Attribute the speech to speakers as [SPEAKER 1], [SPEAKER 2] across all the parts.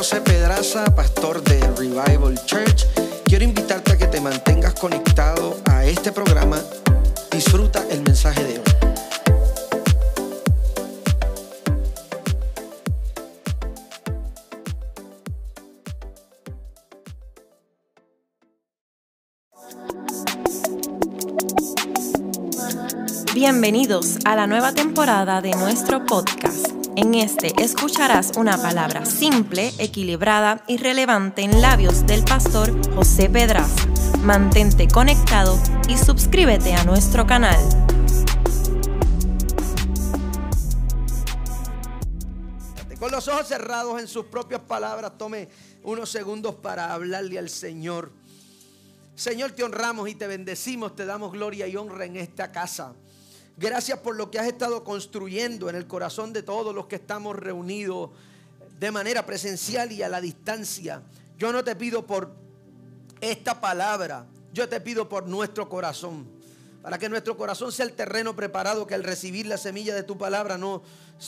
[SPEAKER 1] José Pedraza, pastor de Revival Church. Quiero invitarte a que te mantengas conectado a este programa. Disfruta el mensaje de hoy.
[SPEAKER 2] Bienvenidos a la nueva temporada de nuestro podcast. En este escucharás una palabra simple, equilibrada y relevante en labios del pastor José Pedraza. Mantente conectado y suscríbete a nuestro canal.
[SPEAKER 1] Con los ojos cerrados en sus propias palabras, tome unos segundos para hablarle al Señor. Señor, te honramos y te bendecimos, te damos gloria y honra en esta casa. Gracias por lo que has estado construyendo en el corazón de todos los que estamos reunidos de manera presencial y a la distancia. Yo no te pido por esta palabra, yo te pido por nuestro corazón. Para que nuestro corazón sea el terreno preparado que al recibir la semilla de tu palabra no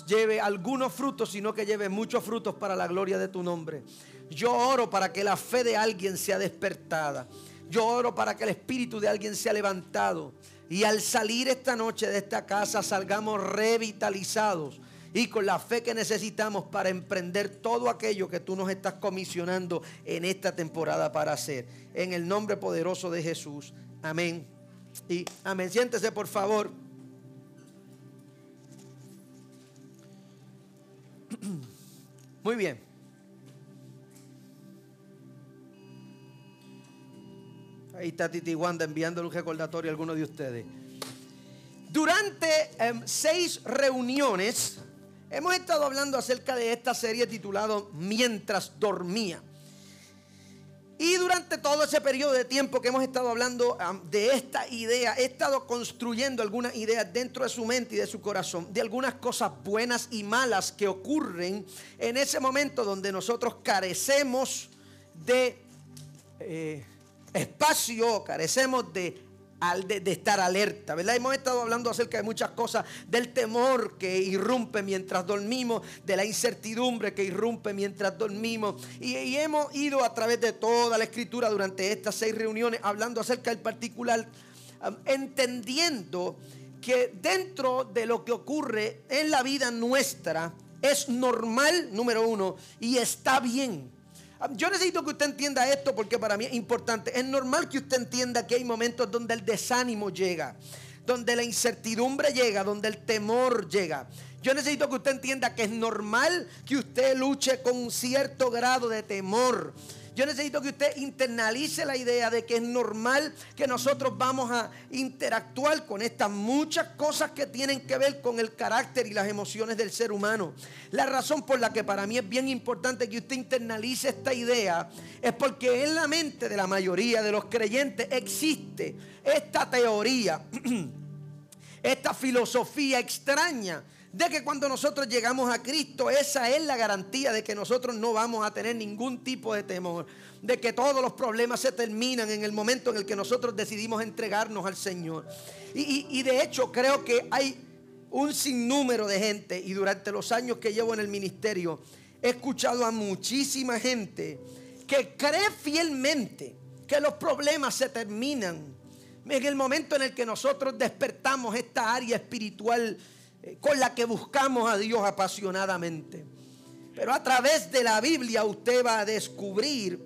[SPEAKER 1] lleve algunos frutos, sino que lleve muchos frutos para la gloria de tu nombre. Yo oro para que la fe de alguien sea despertada. Yo oro para que el espíritu de alguien sea levantado. Y al salir esta noche de esta casa salgamos revitalizados y con la fe que necesitamos para emprender todo aquello que tú nos estás comisionando en esta temporada para hacer. En el nombre poderoso de Jesús. Amén. Y amén. Siéntese por favor. Muy bien. Ahí está Titi Wanda enviándole un recordatorio a algunos de ustedes. Durante em, seis reuniones hemos estado hablando acerca de esta serie titulada Mientras dormía. Y durante todo ese periodo de tiempo que hemos estado hablando de esta idea, he estado construyendo algunas ideas dentro de su mente y de su corazón, de algunas cosas buenas y malas que ocurren en ese momento donde nosotros carecemos de eh, espacio, carecemos de, de, estar alerta, ¿verdad? Hemos estado hablando acerca de muchas cosas, del temor que irrumpe mientras dormimos, de la incertidumbre que irrumpe mientras dormimos. Y, hemos ido a través de toda la escritura durante estas seis reuniones hablando acerca del particular, um, entendiendo que dentro de lo que ocurre en la vida nuestra es normal, número uno, y está bien. Yo necesito que usted entienda esto porque para mí es importante. Es normal que usted entienda que hay momentos donde el desánimo llega, donde la incertidumbre llega, donde el temor llega. Yo necesito que usted entienda que es normal que usted luche con un cierto grado de temor yo necesito que usted internalice la idea de que es normal que nosotros vamos a interactuar con estas muchas cosas que tienen que ver con el carácter y las emociones del ser humano. La razón por la que para mí es bien importante que usted internalice esta idea es porque en la mente de la mayoría de los creyentes existe esta teoría, esta filosofía extraña de que cuando nosotros llegamos a Cristo, esa es la garantía de que nosotros no vamos a tener ningún tipo de temor, de que todos los problemas se terminan en el momento en el que nosotros decidimos entregarnos al Señor. Y, de hecho creo que hay un sinnúmero de gente, y durante los años que llevo en el ministerio, he escuchado a muchísima gente que cree fielmente que los problemas se terminan en el momento en el que nosotros despertamos esta área espiritual con la que buscamos a Dios apasionadamente. Pero a través de la Biblia usted va a descubrir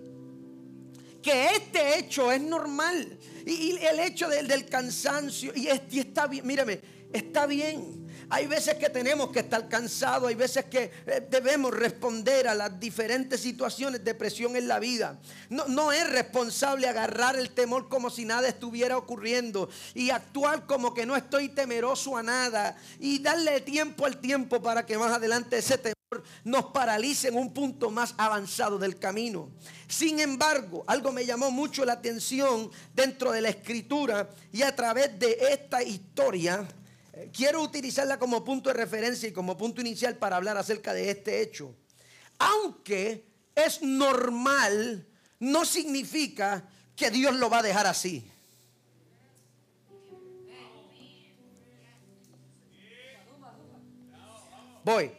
[SPEAKER 1] que este hecho es normal. Y, el hecho del, del cansancio, y, y está bien, mírame, está bien. Hay veces que tenemos que estar cansados, hay veces que eh, debemos responder a las diferentes situaciones de presión en la vida. No, no es responsable agarrar el temor como si nada estuviera ocurriendo y actuar como que no estoy temeroso a nada y darle tiempo al tiempo para que más adelante ese temor nos paralice en un punto más avanzado del camino. Sin embargo, algo me llamó mucho la atención dentro de la escritura y a través de esta historia quiero utilizarla como punto de referencia y como punto inicial para hablar acerca de este hecho. Aunque es normal, no significa que Dios lo va a dejar así. Voy.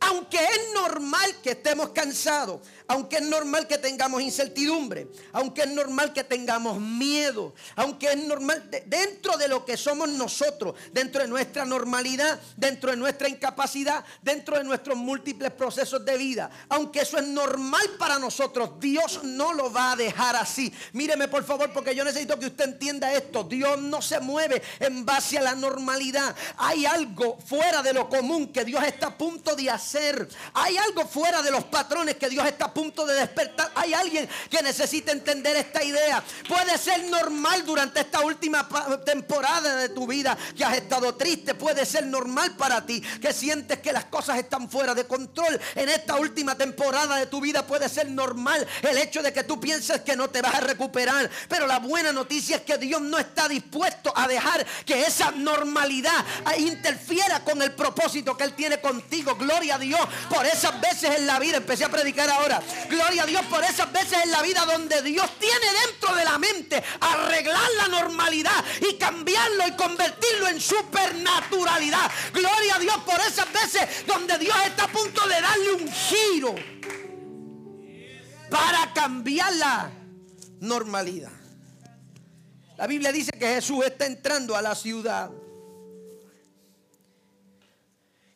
[SPEAKER 1] Aunque es normal que estemos cansados, aunque es normal que tengamos incertidumbre, aunque es normal que tengamos miedo, aunque es normal dentro de lo que somos nosotros, dentro de nuestra normalidad, dentro de nuestra incapacidad, dentro de nuestros múltiples procesos de vida, aunque eso es normal para nosotros, Dios no lo va a dejar así. Míreme por favor porque yo necesito que usted entienda esto. Dios no se mueve en base a la normalidad. Hay algo fuera de lo común que Dios está a punto de hacer. Hay algo fuera de los patrones que Dios está a punto de despertar. Hay alguien que necesita entender esta idea. Puede ser normal durante esta última temporada de tu vida que has estado triste. Puede ser normal para ti que sientes que las cosas están fuera de control. En esta última temporada de tu vida puede ser normal el hecho de que tú pienses que no te vas a recuperar. Pero la buena noticia es que Dios no está dispuesto a dejar que esa normalidad interfiera con el propósito que Él tiene contigo. Gloria a Dios por esas veces en la vida. Empecé a predicar ahora. Gloria a Dios por esas veces en la vida donde Dios tiene dentro de la mente arreglar la normalidad y cambiarlo y convertirlo en supernaturalidad. Gloria a Dios por esas veces donde Dios está a punto de darle un giro para cambiar la normalidad. La Biblia dice que Jesús está entrando a la ciudad.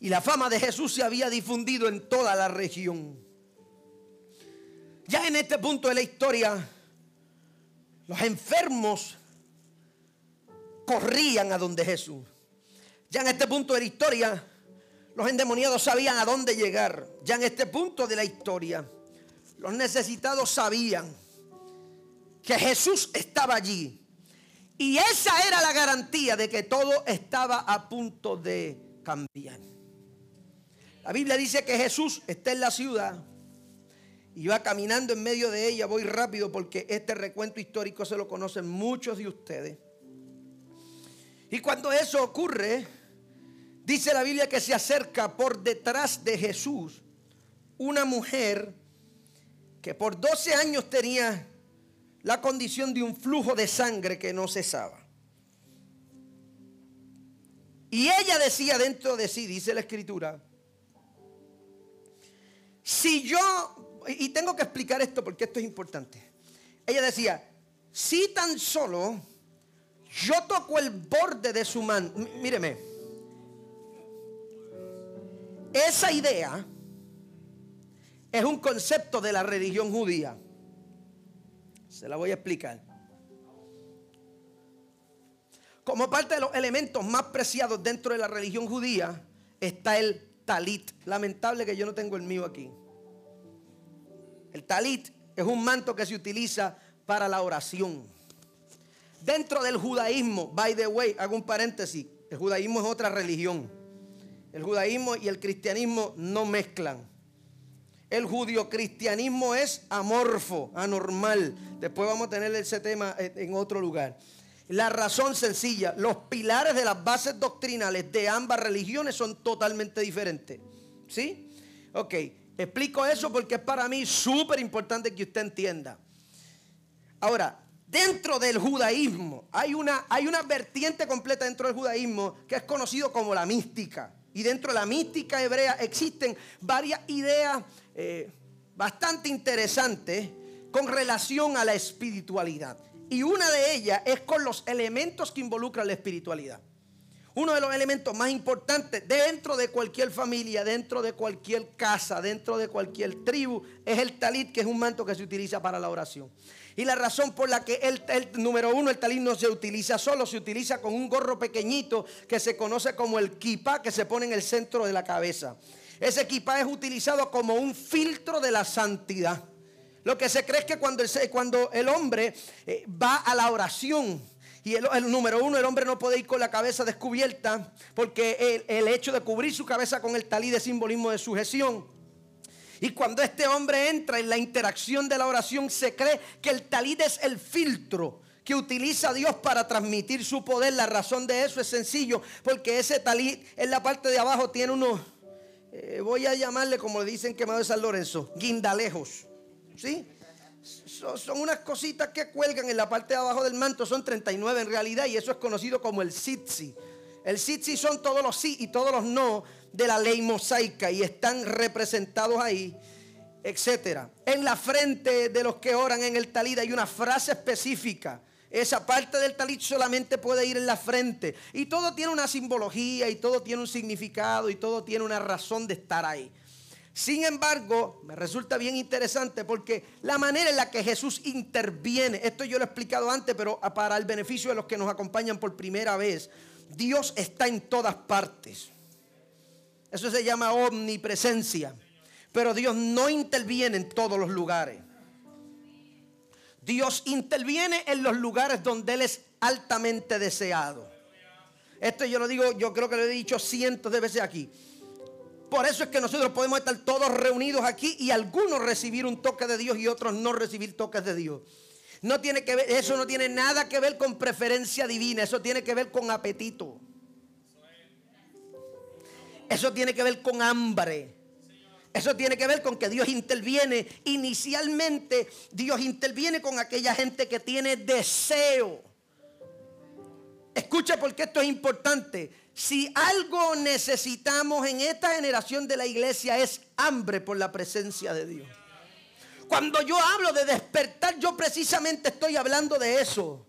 [SPEAKER 1] Y la fama de Jesús se había difundido en toda la región. Ya en este punto de la historia, los enfermos corrían a donde Jesús. Ya en este punto de la historia, los endemoniados sabían a dónde llegar. Ya en este punto de la historia, los necesitados sabían que Jesús estaba allí. Y esa era la garantía de que todo estaba a punto de cambiar. La Biblia dice que Jesús está en la ciudad y va caminando en medio de ella. Voy rápido porque este recuento histórico se lo conocen muchos de ustedes. Y cuando eso ocurre, dice la Biblia que se acerca por detrás de Jesús una mujer que por 12 años tenía la condición de un flujo de sangre que no cesaba. Y ella decía dentro de sí, dice la escritura, si yo, y tengo que explicar esto porque esto es importante, ella decía, si tan solo yo toco el borde de su mano, míreme, esa idea es un concepto de la religión judía. Se la voy a explicar. Como parte de los elementos más preciados dentro de la religión judía está el talit. Lamentable que yo no tengo el mío aquí. El talit es un manto que se utiliza para la oración. Dentro del judaísmo, by the way, hago un paréntesis, el judaísmo es otra religión. El judaísmo y el cristianismo no mezclan. El judio-cristianismo es amorfo, anormal. Después vamos a tener ese tema en otro lugar. La razón sencilla, los pilares de las bases doctrinales de ambas religiones son totalmente diferentes. ¿Sí? Ok, explico eso porque es para mí súper importante que usted entienda. Ahora, dentro del judaísmo hay una, hay una vertiente completa dentro del judaísmo que es conocido como la mística. Y dentro de la mística hebrea existen varias ideas eh, bastante interesante con relación a la espiritualidad. Y una de ellas es con los elementos que involucran la espiritualidad. Uno de los elementos más importantes dentro de cualquier familia, dentro de cualquier casa, dentro de cualquier tribu, es el talit, que es un manto que se utiliza para la oración. Y la razón por la que el, el, número uno, el talit no se utiliza solo, se utiliza con un gorro pequeñito que se conoce como el kippah que se pone en el centro de la cabeza. Ese equipaje es utilizado como un filtro de la santidad. Lo que se cree es que cuando el, cuando el hombre eh, va a la oración, y el, número uno, el hombre no puede ir con la cabeza descubierta, porque el, hecho de cubrir su cabeza con el talí de simbolismo de sujeción. Y cuando este hombre entra en la interacción de la oración, se cree que el talí es el filtro que utiliza Dios para transmitir su poder. La razón de eso es sencillo, porque ese talí en la parte de abajo tiene unos eh, voy a llamarle como le dicen quemado de San Lorenzo, guindalejos. ¿Sí? Son unas cositas que cuelgan en la parte de abajo del manto, son 39 en realidad, y eso es conocido como el sitsi. El sitsi son todos los sí y todos los no de la ley mosaica y están representados ahí, etcétera. En la frente de los que oran en el talid hay una frase específica. Esa parte del talit solamente puede ir en la frente. Y todo tiene una simbología y todo tiene un significado y todo tiene una razón de estar ahí. Sin embargo, me resulta bien interesante porque la manera en la que Jesús interviene, esto yo lo he explicado antes, pero para el beneficio de los que nos acompañan por primera vez, Dios está en todas partes. Eso se llama omnipresencia. Pero Dios no interviene en todos los lugares. Dios interviene en los lugares donde Él es altamente deseado. Esto yo lo digo, yo creo que lo he dicho cientos de veces aquí. Por eso es que nosotros podemos estar todos reunidos aquí y algunos recibir un toque de Dios y otros no recibir toques de Dios. No tiene que ver, eso no tiene nada que ver con preferencia divina, eso tiene que ver con apetito. Eso tiene que ver con hambre. Eso tiene que ver con que Dios interviene. Inicialmente Dios interviene con aquella gente que tiene deseo. Escucha porque esto es importante. Si algo necesitamos en esta generación de la iglesia es hambre por la presencia de Dios. Cuando yo hablo de despertar, yo precisamente estoy hablando de eso.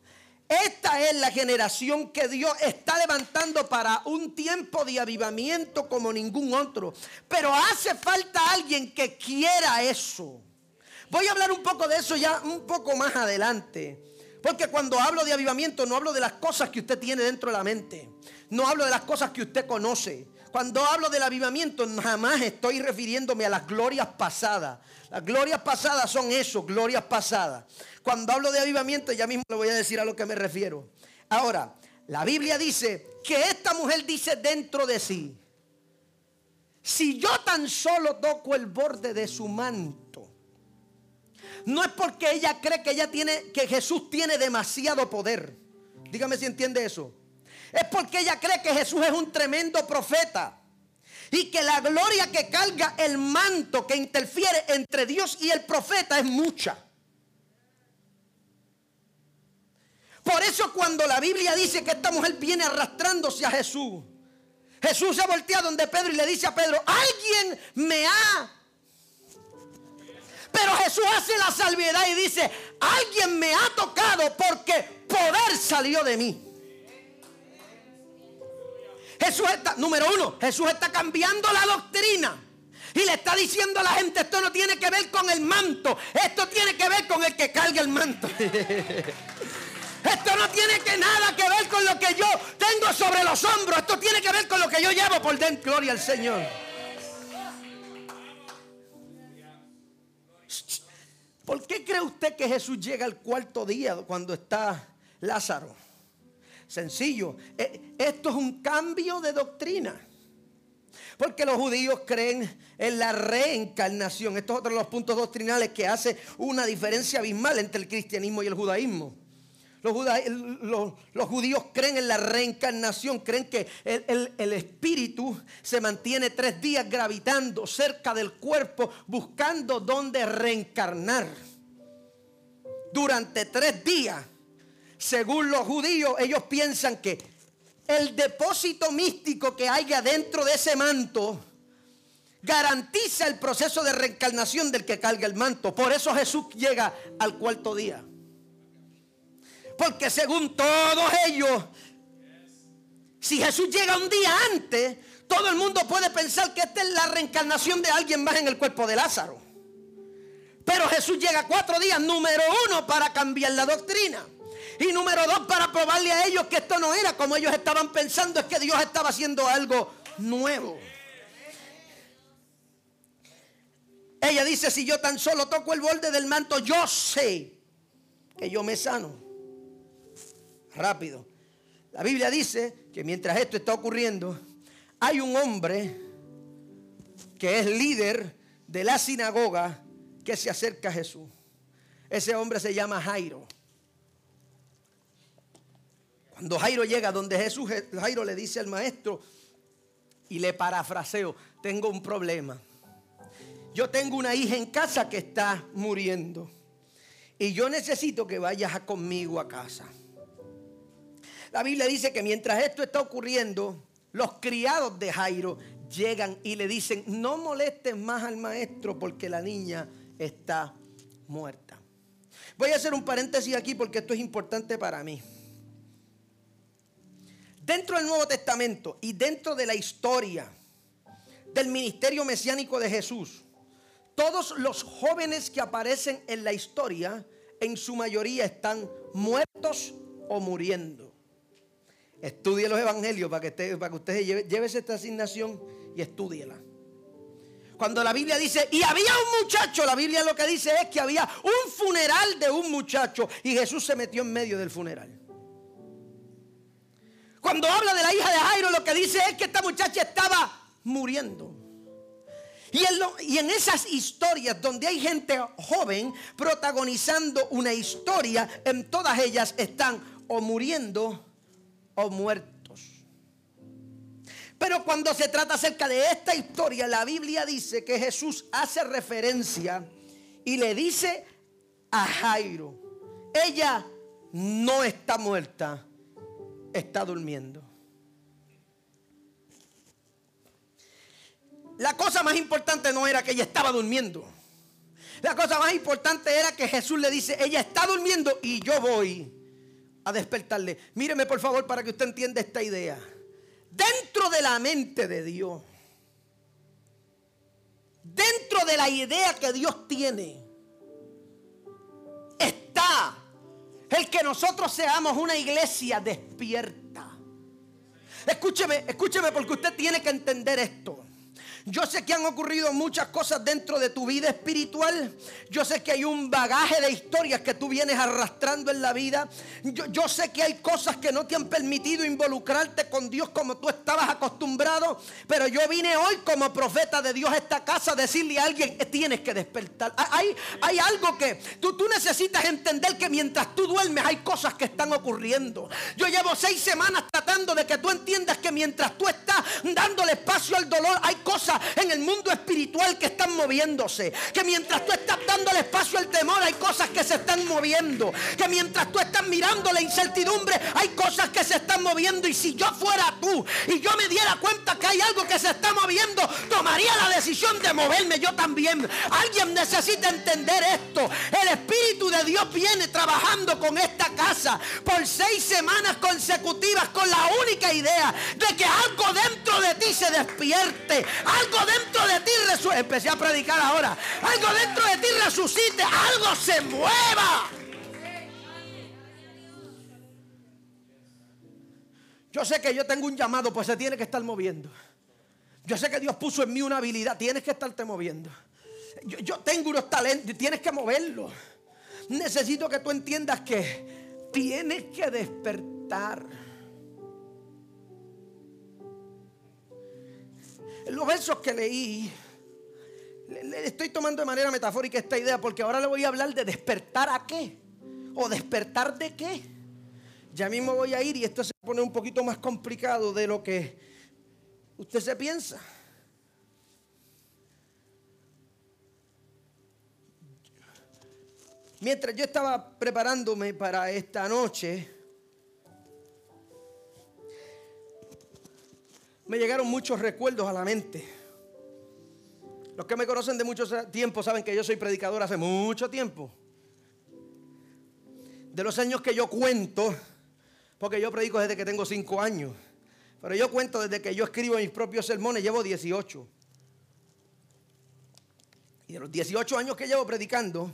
[SPEAKER 1] Esta es la generación que Dios está levantando para un tiempo de avivamiento como ningún otro. Pero hace falta alguien que quiera eso. Voy a hablar un poco de eso ya un poco más adelante. Porque cuando hablo de avivamiento no hablo de las cosas que usted tiene dentro de la mente. No hablo de las cosas que usted conoce. Cuando hablo del avivamiento jamás estoy refiriéndome a las glorias pasadas. Las glorias pasadas son eso, glorias pasadas. Cuando hablo de avivamiento, ya mismo le voy a decir a lo que me refiero. Ahora, la Biblia dice que esta mujer dice dentro de sí, si yo tan solo toco el borde de su manto, no es porque ella cree que ella tiene que Jesús tiene demasiado poder. Dígame si entiende eso. Es porque ella cree que Jesús es un tremendo profeta y que la gloria que carga el manto que interfiere entre Dios y el profeta es mucha. Por eso cuando la Biblia dice que esta mujer viene arrastrándose a Jesús, Jesús se voltea donde Pedro y le dice a Pedro, alguien me ha... Pero Jesús hace la salvedad y dice, alguien me ha tocado porque poder salió de mí. Jesús está, número uno, Jesús está cambiando la doctrina. Y le está diciendo a la gente, esto no tiene que ver con el manto, esto tiene que ver con el que carga el manto. Esto no tiene que nada que ver con lo que yo tengo sobre los hombros, esto tiene que ver con lo que yo llevo por dentro. Gloria al Señor. ¿Por qué cree usted que Jesús llega al cuarto día cuando está Lázaro? Sencillo, eh, esto es un cambio de doctrina. Porque los judíos creen en la reencarnación. Estos es otro de los puntos doctrinales que hace una diferencia abismal entre el cristianismo y el judaísmo. Los, judíos creen en la reencarnación, creen que el, espíritu se mantiene tres días gravitando cerca del cuerpo, buscando dónde reencarnar. Durante tres días según los judíos, ellos piensan que el depósito místico que haya dentro de ese manto garantiza el proceso de reencarnación del que carga el manto. Por eso Jesús llega al cuarto día. Porque según todos ellos, si Jesús llega un día antes, todo el mundo puede pensar que esta es la reencarnación de alguien más en el cuerpo de Lázaro. Pero Jesús llega cuatro días, número uno, para cambiar la doctrina. Y número dos, para probarle a ellos que esto no era como ellos estaban pensando, es que Dios estaba haciendo algo nuevo. Ella dice, si yo tan solo toco el borde del manto, yo sé que yo me sano. Rápido. La Biblia dice que mientras esto está ocurriendo, hay un hombre que es líder de la sinagoga que se acerca a Jesús. Ese hombre se llama Jairo. Cuando Jairo llega donde Jesús, Jairo le dice al maestro, y le parafraseo, tengo un problema. Yo tengo una hija en casa que está muriendo. Y yo necesito que vayas conmigo a casa. La Biblia dice que mientras esto está ocurriendo, los criados de Jairo llegan y le dicen, no molestes más al maestro porque la niña está muerta. Voy a hacer un paréntesis aquí porque esto es importante para mí. Dentro del Nuevo Testamento y dentro de la historia del ministerio mesiánico de Jesús, todos los jóvenes que aparecen en la historia, en su mayoría están muertos o muriendo. Estudie los evangelios para que usted, para que usted lleve, llévese esta asignación y estúdiela. Cuando la Biblia dice, y había un muchacho, la Biblia lo que dice es que había un funeral de un muchacho y Jesús se metió en medio del funeral. Cuando habla de la hija de Jairo, lo que dice es que esta muchacha estaba muriendo. Y en, esas historias donde hay gente joven protagonizando una historia, en todas ellas están o muriendo o muertos. Pero cuando se trata acerca de esta historia, la Biblia dice que Jesús hace referencia y le dice a Jairo, ella no está muerta, está durmiendo. La cosa más importante no era que ella estaba durmiendo. La cosa más importante era que Jesús le dice, ella está durmiendo y yo voy a despertarle. Míreme por favor para que usted entienda esta idea. Dentro de la mente de Dios, dentro de la idea que Dios tiene, está el que nosotros seamos una iglesia despierta. Escúcheme, escúcheme porque usted tiene que entender esto. Yo sé que han ocurrido muchas cosas dentro de tu vida espiritual. Yo sé que hay un bagaje de historias que tú vienes arrastrando en la vida. Yo, sé que hay cosas que no te han permitido involucrarte con Dios como tú estabas acostumbrado. Pero yo vine hoy como profeta de Dios a esta casa a decirle a alguien, eh, tienes que despertar. Hay, algo que tú, tú necesitas entender que mientras tú duermes hay cosas que están ocurriendo. Yo llevo seis semanas tratando de que tú entiendas que mientras tú estás dándole espacio al dolor hay cosas en el mundo espiritual que están moviéndose. Que mientras tú estás dando el espacio al temor, hay cosas que se están moviendo. Que mientras tú estás mirando la incertidumbre, hay cosas que se están moviendo. Y si yo fuera tú y yo me diera cuenta que hay algo que se está moviendo, tomaría la decisión de moverme yo también. Alguien necesita entender esto. El Espíritu de Dios viene trabajando con esta casa por seis semanas consecutivas con la única idea de que algo dentro de ti se despierte algo dentro de ti resucite. Empecé a predicar ahora. Algo dentro de ti resucite. Algo se mueva. Yo sé que yo tengo un llamado, pues se tiene que estar moviendo. Yo sé que Dios puso en mí una habilidad, tienes que estarte moviendo. Yo, yo tengo unos talentos, tienes que moverlo. Necesito que tú entiendas que tienes que despertar. Los versos que leí, le, estoy tomando de manera metafórica esta idea porque ahora le voy a hablar de despertar a qué o despertar de qué. Ya mismo voy a ir y esto se pone un poquito más complicado de lo que usted se piensa. Mientras yo estaba preparándome para esta noche, me llegaron muchos recuerdos a la mente. Los que me conocen de mucho tiempo saben que yo soy predicador hace mucho tiempo. De los años que yo cuento, porque yo predico desde que tengo cinco años, pero yo cuento desde que yo escribo mis propios sermones, llevo 18. Y de los 18 años que llevo predicando,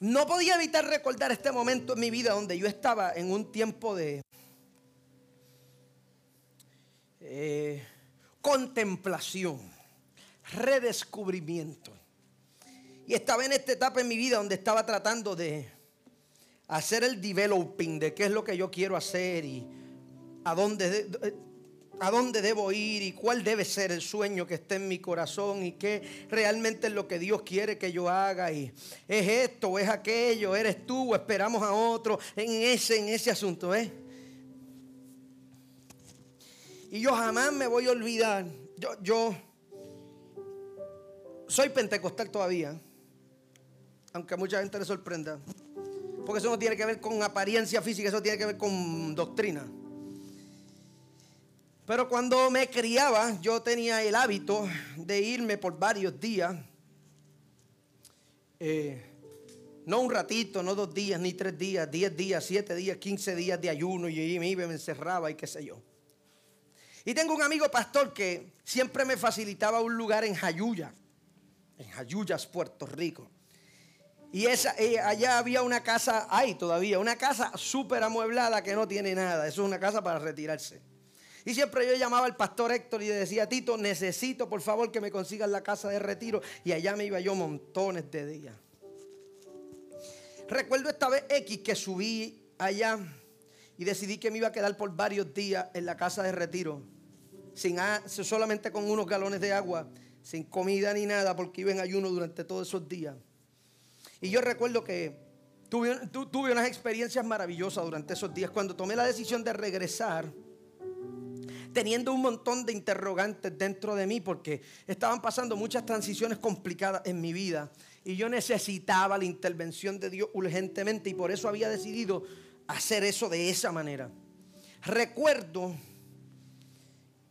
[SPEAKER 1] no podía evitar recordar este momento en mi vida donde yo estaba en un tiempo de, eh, contemplación, redescubrimiento. Y estaba en esta etapa en mi vida donde estaba tratando de hacer el developing de qué es lo que yo quiero hacer y a dónde, a dónde debo ir y cuál debe ser el sueño que está en mi corazón y qué realmente es lo que Dios quiere que yo haga y es esto es aquello, eres tú esperamos a otro en ese, en ese asunto, ¿eh? Y yo jamás me voy a olvidar. Yo, yo soy pentecostal todavía. Aunque a mucha gente le sorprenda. Porque eso no tiene que ver con apariencia física, eso tiene que ver con doctrina. Pero cuando me criaba, yo tenía el hábito de irme por varios días. Eh, no un ratito, no dos días, ni tres días, diez días, siete días, quince días de ayuno. Y me iba, me encerraba y qué sé yo. Y tengo un amigo pastor que siempre me facilitaba un lugar en Jayuya, en Jayuyas, Puerto Rico. Y eh, allá había una casa, hay todavía, una casa súper amueblada que no tiene nada. Eso es una casa para retirarse. Y siempre yo llamaba al pastor Héctor y le decía, Tito, necesito por favor que me consigan la casa de retiro. Y allá me iba yo montones de días. Recuerdo esta vez X que subí allá y decidí que me iba a quedar por varios días en la casa de retiro. Sin solamente con unos galones de agua, sin comida ni nada, porque iba en ayuno durante todos esos días. Y yo recuerdo que tuve, tuve unas experiencias maravillosas durante esos días. Cuando tomé la decisión de regresar, teniendo un montón de interrogantes dentro de mí porque estaban pasando muchas transiciones complicadas en mi vida y yo necesitaba la intervención de Dios urgentemente y por eso había decidido hacer eso de esa manera. Recuerdo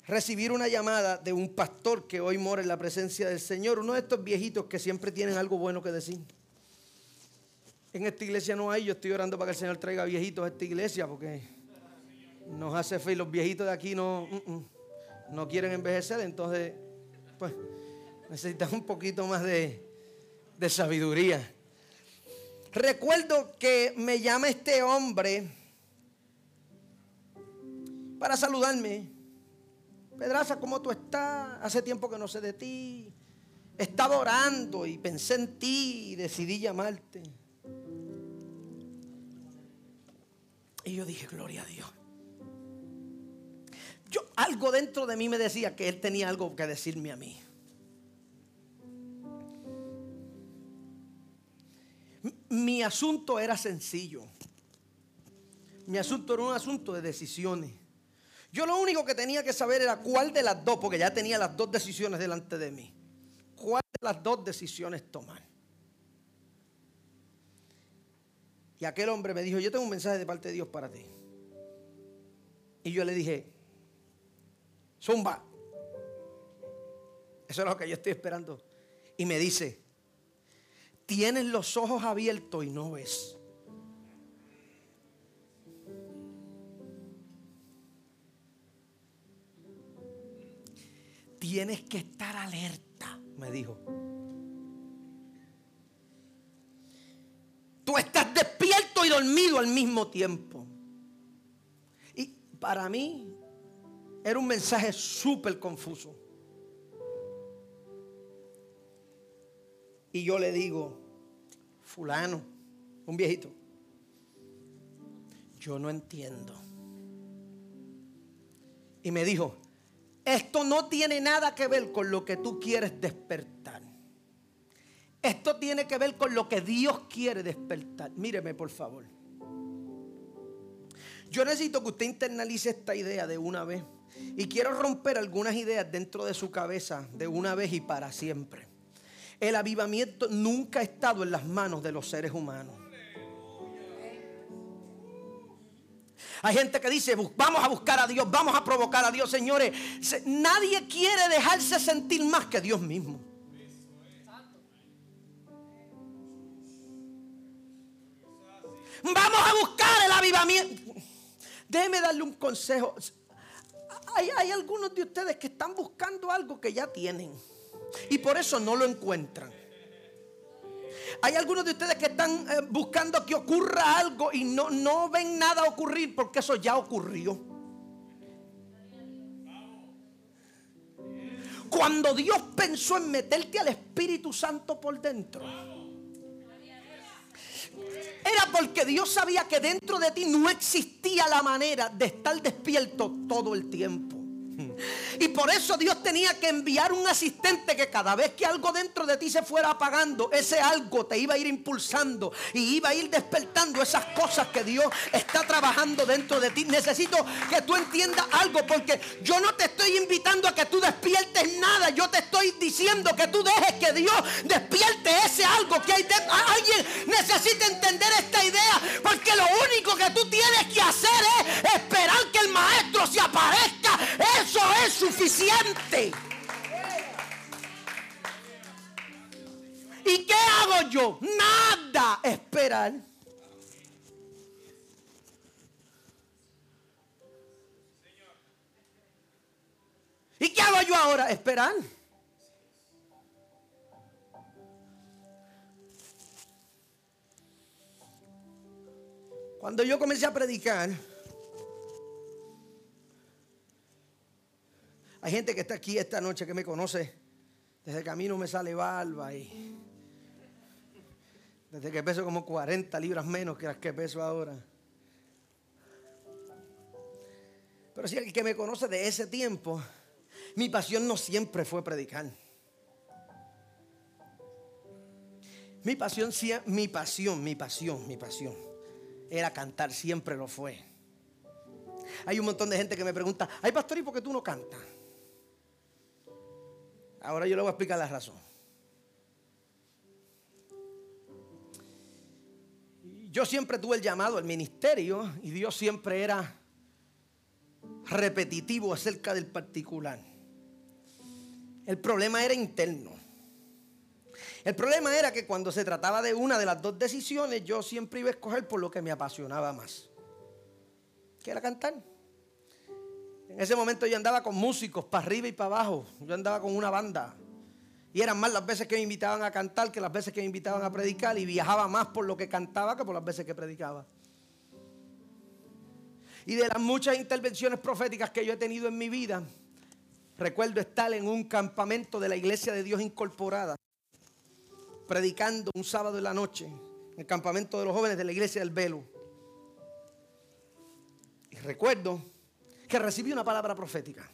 [SPEAKER 1] recibir una llamada de un pastor que hoy mora en la presencia del Señor, uno de estos viejitos que siempre tienen algo bueno que decir. En esta iglesia no hay, yo estoy orando para que el Señor traiga viejitos a esta iglesia porque nos hace fe. Los viejitos de aquí no, mm, mm, no quieren envejecer, entonces, pues, necesitan un poquito más de, de sabiduría. Recuerdo que me llama este hombre para saludarme. Pedraza, ¿cómo tú estás? Hace tiempo que no sé de ti. Estaba orando y pensé en ti y decidí llamarte. Y yo dije, gloria a Dios algo dentro de mí me decía que él tenía algo que decirme a mí. Mi asunto era sencillo. Mi asunto era un asunto de decisiones. Yo lo único que tenía que saber era cuál de las dos, porque ya tenía las dos decisiones delante de mí. ¿Cuál de las dos decisiones tomar? Y aquel hombre me dijo, yo tengo un mensaje de parte de Dios para ti. Y yo le dije, Zumba. Eso es lo que yo estoy esperando. Y me dice, tienes los ojos abiertos y no ves. Tienes que estar alerta, me dijo. Tú estás despierto y dormido al mismo tiempo. Y para mí era un mensaje súper confuso. Y yo le digo, fulano, un viejito, yo no entiendo. Y me dijo, esto no tiene nada que ver con lo que tú quieres despertar. Esto tiene que ver con lo que Dios quiere despertar. Míreme, por favor. Yo necesito que usted internalice esta idea de una vez. Y quiero romper algunas ideas dentro de su cabeza de una vez y para siempre. El avivamiento nunca ha estado en las manos de los seres humanos. Hay gente que dice, vamos a buscar a Dios, vamos a provocar a Dios, señores. Nadie quiere dejarse sentir más que Dios mismo. Vamos a buscar el avivamiento. Déjeme darle un consejo hay, algunos de ustedes que están buscando algo que ya tienen y por eso no lo encuentran. Hay algunos de ustedes que están eh, buscando que ocurra algo y no, no ven nada ocurrir porque eso ya ocurrió. Cuando Dios pensó en meterte al Espíritu Santo por dentro, era porque Dios sabía que dentro de ti no existía la manera de estar despierto todo el tiempo. Y por eso Dios tenía que enviar un asistente que cada vez que algo dentro de ti se fuera apagando, ese algo te iba a ir impulsando y iba a ir despertando esas cosas que Dios está trabajando dentro de ti. Necesito que tú entiendas algo porque yo no te estoy invitando a que tú despiertes nada. Yo te estoy diciendo que tú dejes que Dios despierte ese algo que hay dentro. Alguien necesita entender esta idea porque lo único que tú tienes que hacer es esperar que el maestro se aparezca. Eso suficiente. ¿Y qué hago yo? Nada, esperar. ¿Y qué hago yo ahora? Esperar. Cuando yo comencé a predicar, hay gente que está aquí esta noche que me conoce desde que a mí no me sale barba y desde que peso como 40 libras menos que las que peso ahora. Pero si el que me conoce de ese tiempo, mi pasión no siempre fue predicar. Mi pasión, mi pasión, mi pasión, mi pasión era cantar, siempre lo fue. Hay un montón de gente que me pregunta, ay pastor, ¿y por qué tú no cantas? Ahora yo le voy a explicar la razón. Yo siempre tuve el llamado al ministerio y Dios siempre era repetitivo acerca del particular. El problema era interno. El problema era que cuando se trataba de una de las dos decisiones, yo siempre iba a escoger por lo que me apasionaba más. Que era cantar. En ese momento yo andaba con músicos para arriba y para abajo. Yo andaba con una banda. Y eran más las veces que me invitaban a cantar que las veces que me invitaban a predicar. Y viajaba más por lo que cantaba que por las veces que predicaba. Y de las muchas intervenciones proféticas que yo he tenido en mi vida, recuerdo estar en un campamento de la Iglesia de Dios Incorporada predicando un sábado en la noche en el campamento de los jóvenes de la iglesia del Velo. Y recuerdo que recibí una palabra profética.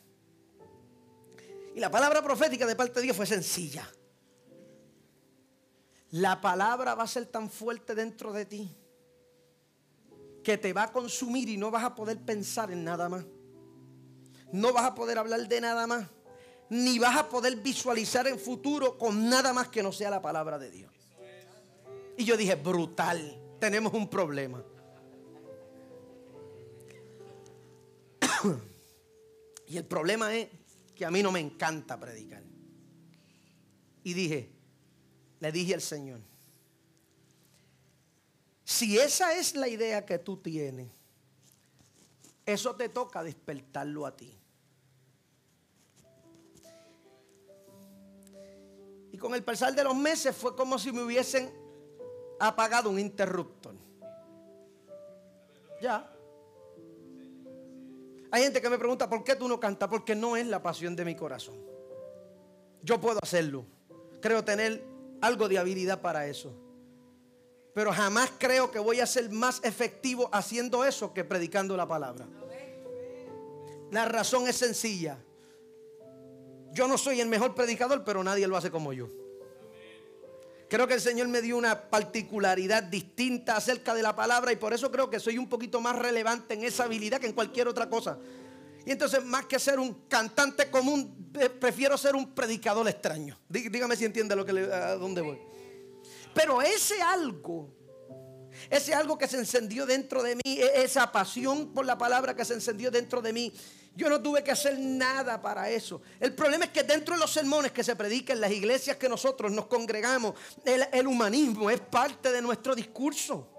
[SPEAKER 1] Y la palabra profética de parte de Dios fue sencilla. La palabra va a ser tan fuerte dentro de ti que te va a consumir y no vas a poder pensar en nada más. No vas a poder hablar de nada más ni vas a poder visualizar en futuro con nada más que no sea la palabra de Dios. Y yo dije, brutal, tenemos un problema. Y el problema es que a mí no me encanta predicar. Y dije, le dije al Señor, si esa es la idea que tú tienes, eso te toca despertarlo a ti. con el pasar de los meses fue como si me hubiesen apagado un interruptor. Ya. Hay gente que me pregunta, ¿por qué tú no cantas? Porque no es la pasión de mi corazón. Yo puedo hacerlo. Creo tener algo de habilidad para eso. Pero jamás creo que voy a ser más efectivo haciendo eso que predicando la palabra. La razón es sencilla. Yo no soy el mejor predicador, pero nadie lo hace como yo. Creo que el Señor me dio una particularidad distinta acerca de la palabra y por eso creo que soy un poquito más relevante en esa habilidad que en cualquier otra cosa. Y entonces, más que ser un cantante común, eh, prefiero ser un predicador extraño. Dígame si entiende lo que a dónde voy. Pero ese algo, ese algo que se encendió dentro de mí, e, esa pasión por la palabra que se encendió dentro de mí, yo no tuve que hacer nada para eso. El problema es que dentro de los sermones que se predican en las iglesias que nosotros nos congregamos, el, humanismo es parte de nuestro discurso.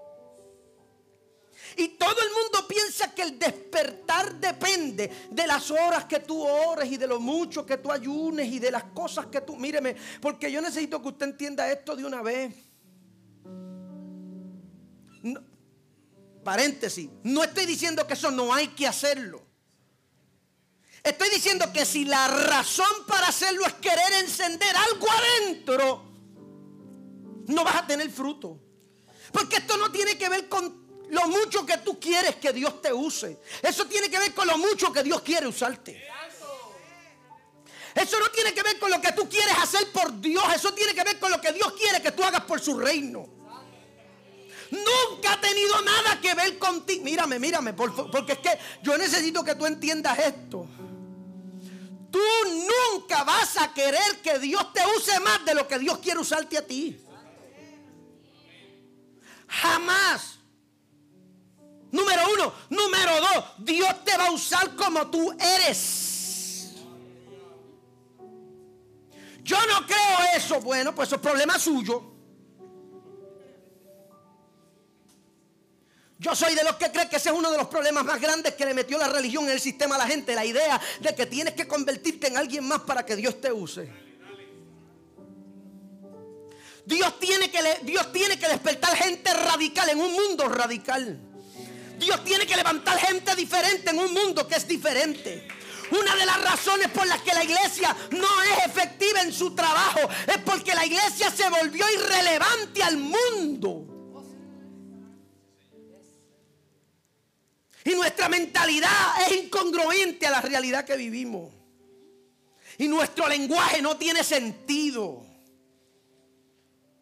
[SPEAKER 1] Y todo el mundo piensa que el despertar depende de las horas que tú ores y de lo mucho que tú ayunes y de las cosas que tú... Míreme, porque yo necesito que usted entienda esto de una vez. paréntesis, no estoy diciendo que eso no hay que hacerlo. Estoy diciendo que si la razón para hacerlo es querer encender algo adentro, no vas a tener fruto. Porque esto no tiene que ver con lo mucho que tú quieres que Dios te use. Eso tiene que ver con lo mucho que Dios quiere usarte. Eso no tiene que ver con lo que tú quieres hacer por Dios. Eso tiene que ver con lo que Dios quiere que tú hagas por su reino. Nunca ha tenido nada que ver contigo. Mírame, mírame, porque es que yo necesito que tú entiendas esto. Tú nunca vas a querer que Dios te use más de lo que Dios quiere usarte a ti. Jamás. Número uno. Número dos. Dios te va a usar como tú eres. Yo no creo eso. Bueno, pues eso es problema suyo. Yo soy de los que cree que ese es uno de los problemas más grandes que le metió la religión en el sistema a la gente. La idea de que tienes que convertirte en alguien más para que Dios te use. Dios tiene que, Dios tiene que despertar gente radical en un mundo radical. Dios tiene que levantar gente diferente en un mundo que es diferente. Una de las razones por las que la iglesia no es efectiva en su trabajo es porque la iglesia se volvió irrelevante al mundo. Y nuestra mentalidad es incongruente a la realidad que vivimos. Y nuestro lenguaje no tiene sentido.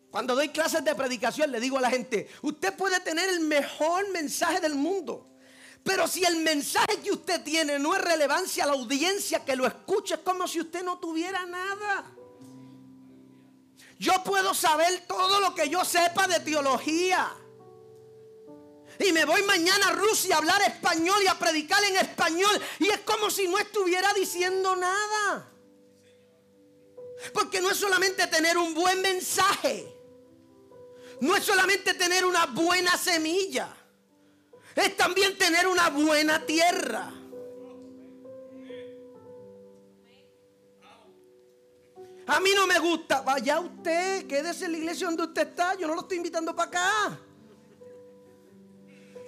[SPEAKER 1] Cuando doy clases de predicación le digo a la gente, usted puede tener el mejor mensaje del mundo. Pero si el mensaje que usted tiene no es relevancia a la audiencia que lo escuche, es como si usted no tuviera nada. Yo puedo saber todo lo que yo sepa de teología y me voy mañana a Rusia a hablar español y a predicar en español. Y es como si no estuviera diciendo nada. Porque no es solamente tener un buen mensaje. No es solamente tener una buena semilla. Es también tener una buena tierra. A mí no me gusta. Vaya usted, quédese en la iglesia donde usted está. Yo no lo estoy invitando para acá.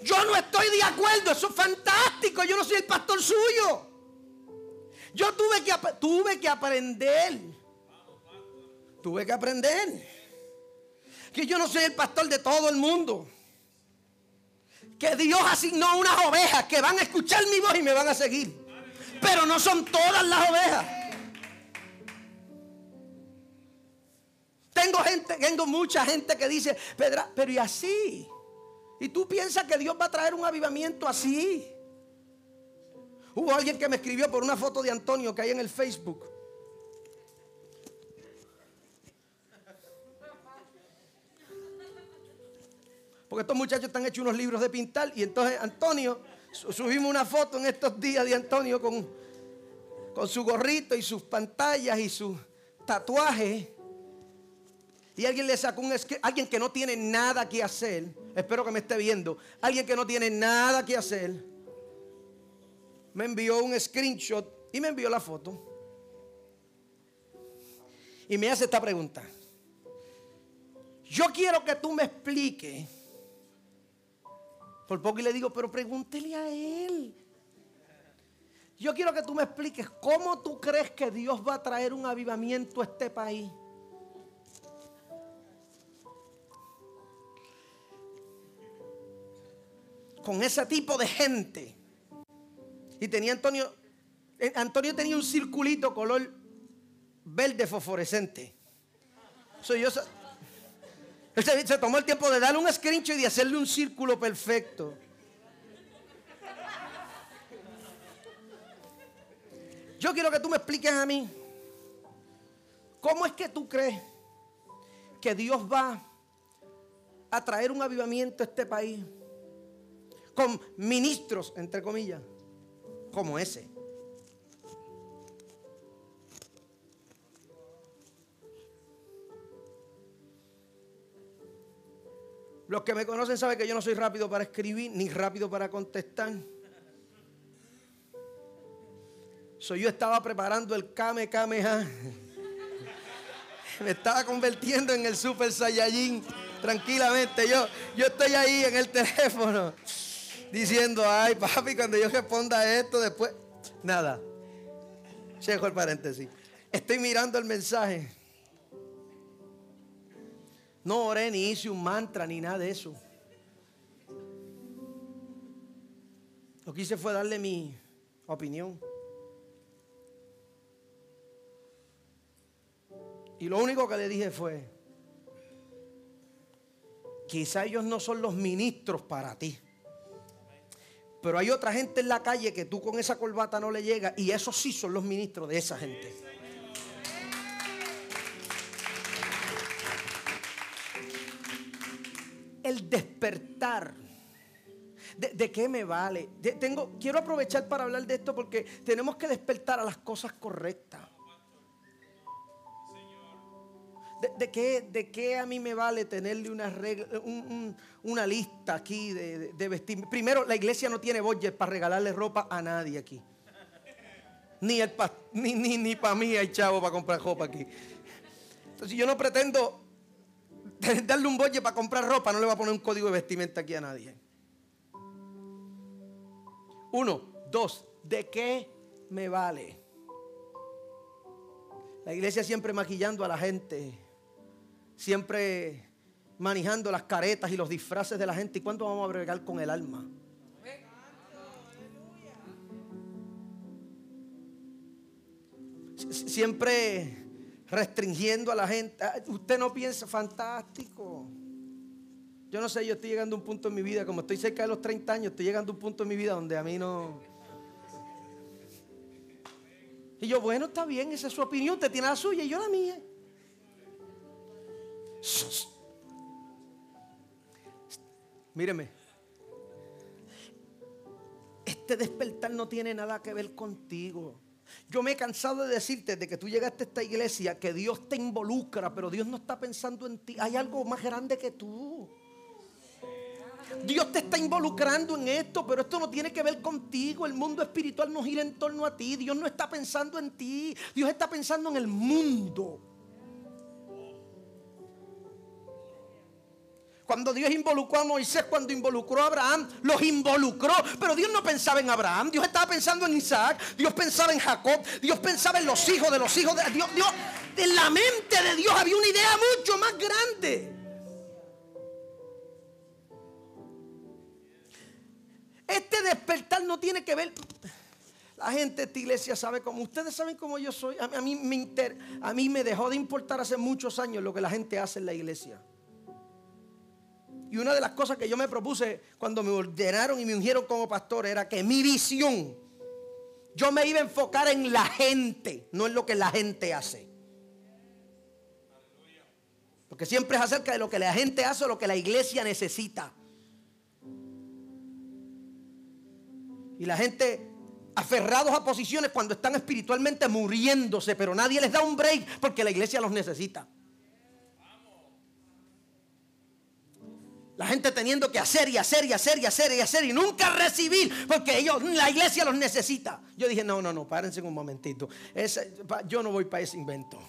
[SPEAKER 1] Yo no estoy de acuerdo, eso es fantástico, yo no soy el pastor suyo. Yo tuve que, tuve que aprender. Tuve que aprender. Que yo no soy el pastor de todo el mundo. Que Dios asignó unas ovejas que van a escuchar mi voz y me van a seguir. Pero no son todas las ovejas. Tengo gente, tengo mucha gente que dice, pero y así. Y tú piensas que Dios va a traer un avivamiento así. Hubo alguien que me escribió por una foto de Antonio que hay en el Facebook. Porque estos muchachos están hechos unos libros de pintar. Y entonces Antonio, subimos una foto en estos días de Antonio con, con su gorrito y sus pantallas y sus tatuajes. Y alguien le sacó un alguien que no tiene nada que hacer, espero que me esté viendo, alguien que no tiene nada que hacer, me envió un screenshot y me envió la foto. Y me hace esta pregunta. Yo quiero que tú me expliques. Por poco y le digo, pero pregúntele a él. Yo quiero que tú me expliques cómo tú crees que Dios va a traer un avivamiento a este país. Con ese tipo de gente. Y tenía Antonio, eh, Antonio tenía un circulito color verde fosforescente. So, yo, él se, tomó el tiempo de darle un screenshot y de hacerle un círculo perfecto. Yo quiero que tú me expliques a mí, ¿cómo es que tú crees que Dios va a traer un avivamiento a este país? Con ministros, entre comillas, como ese. Los que me conocen saben que yo no soy rápido para escribir ni rápido para contestar. So, yo estaba preparando el Kame Kameha. Me estaba convirtiendo en el Super Saiyajin tranquilamente. Yo, yo estoy ahí en el teléfono diciendo, ay papi, cuando yo responda esto después, nada. Checo el paréntesis. Estoy mirando el mensaje. No oré ni hice un mantra ni nada de eso. Lo que hice fue darle mi opinión. Y lo único que le dije fue, quizá ellos no son los ministros para ti. Pero hay otra gente en la calle que tú con esa corbata no le llega y esos sí son los ministros de esa gente. El despertar. ¿De, qué me vale? tengo, quiero aprovechar para hablar de esto porque tenemos que despertar a las cosas correctas. ¿De, qué, de qué a mí me vale tenerle una, regla, un- un- una lista aquí de, de- vestir? Primero, la iglesia no tiene budget para regalarle ropa a nadie aquí. Ni, el ni, ni, ni para mí hay chavo para comprar ropa aquí. Entonces yo no pretendo darle un budget para comprar ropa, no le voy a poner un código de vestimenta aquí a nadie. Uno, dos, ¿de qué me vale? La iglesia siempre maquillando a la gente, siempre manejando las caretas y los disfraces de la gente. ¿Y cuánto vamos a bregar con el alma? Sie- Siempre restringiendo a la gente. Ah, Usted no piensa, fantástico. Yo no sé, yo estoy llegando a un punto en mi vida, como estoy cerca de los 30 años, estoy llegando a un punto en mi vida donde a mí no... Y yo, bueno, está bien, esa es su opinión, usted tiene la suya y yo la mía. Míreme, este despertar no tiene nada que ver contigo. Yo me he cansado de decirte de que tú llegaste a esta iglesia que Dios te involucra, pero Dios no está pensando en ti. Hay algo más grande que tú. Dios te está involucrando en esto, pero esto no tiene que ver contigo. El mundo espiritual no gira en torno a ti. Dios no está pensando en ti. Dios está pensando en el mundo. Cuando Dios involucró a Moisés, cuando involucró a Abraham, los involucró. Pero Dios no pensaba en Abraham, Dios estaba pensando en Isaac, Dios pensaba en Jacob, Dios pensaba en los hijos de los hijos de Dios. Dios en la mente de Dios había una idea mucho más grande. Este despertar no tiene que ver. La gente de esta iglesia sabe cómo. Ustedes saben cómo yo soy. A, mí me dejó de importar hace muchos años lo que la gente hace en la iglesia. Y una de las cosas que yo me propuse cuando me ordenaron y me ungieron como pastor era que mi visión, yo me iba a enfocar en la gente, no en lo que la gente hace. Porque siempre es acerca de lo que la gente hace o lo que la iglesia necesita. Y la gente aferrados a posiciones cuando están espiritualmente muriéndose, pero nadie les da un break porque la iglesia los necesita. La gente teniendo que hacer y hacer y hacer y hacer y hacer y nunca recibir porque ellos, la iglesia los necesita. Yo dije, no, no, no, párense un momentito. Yo no voy para ese invento.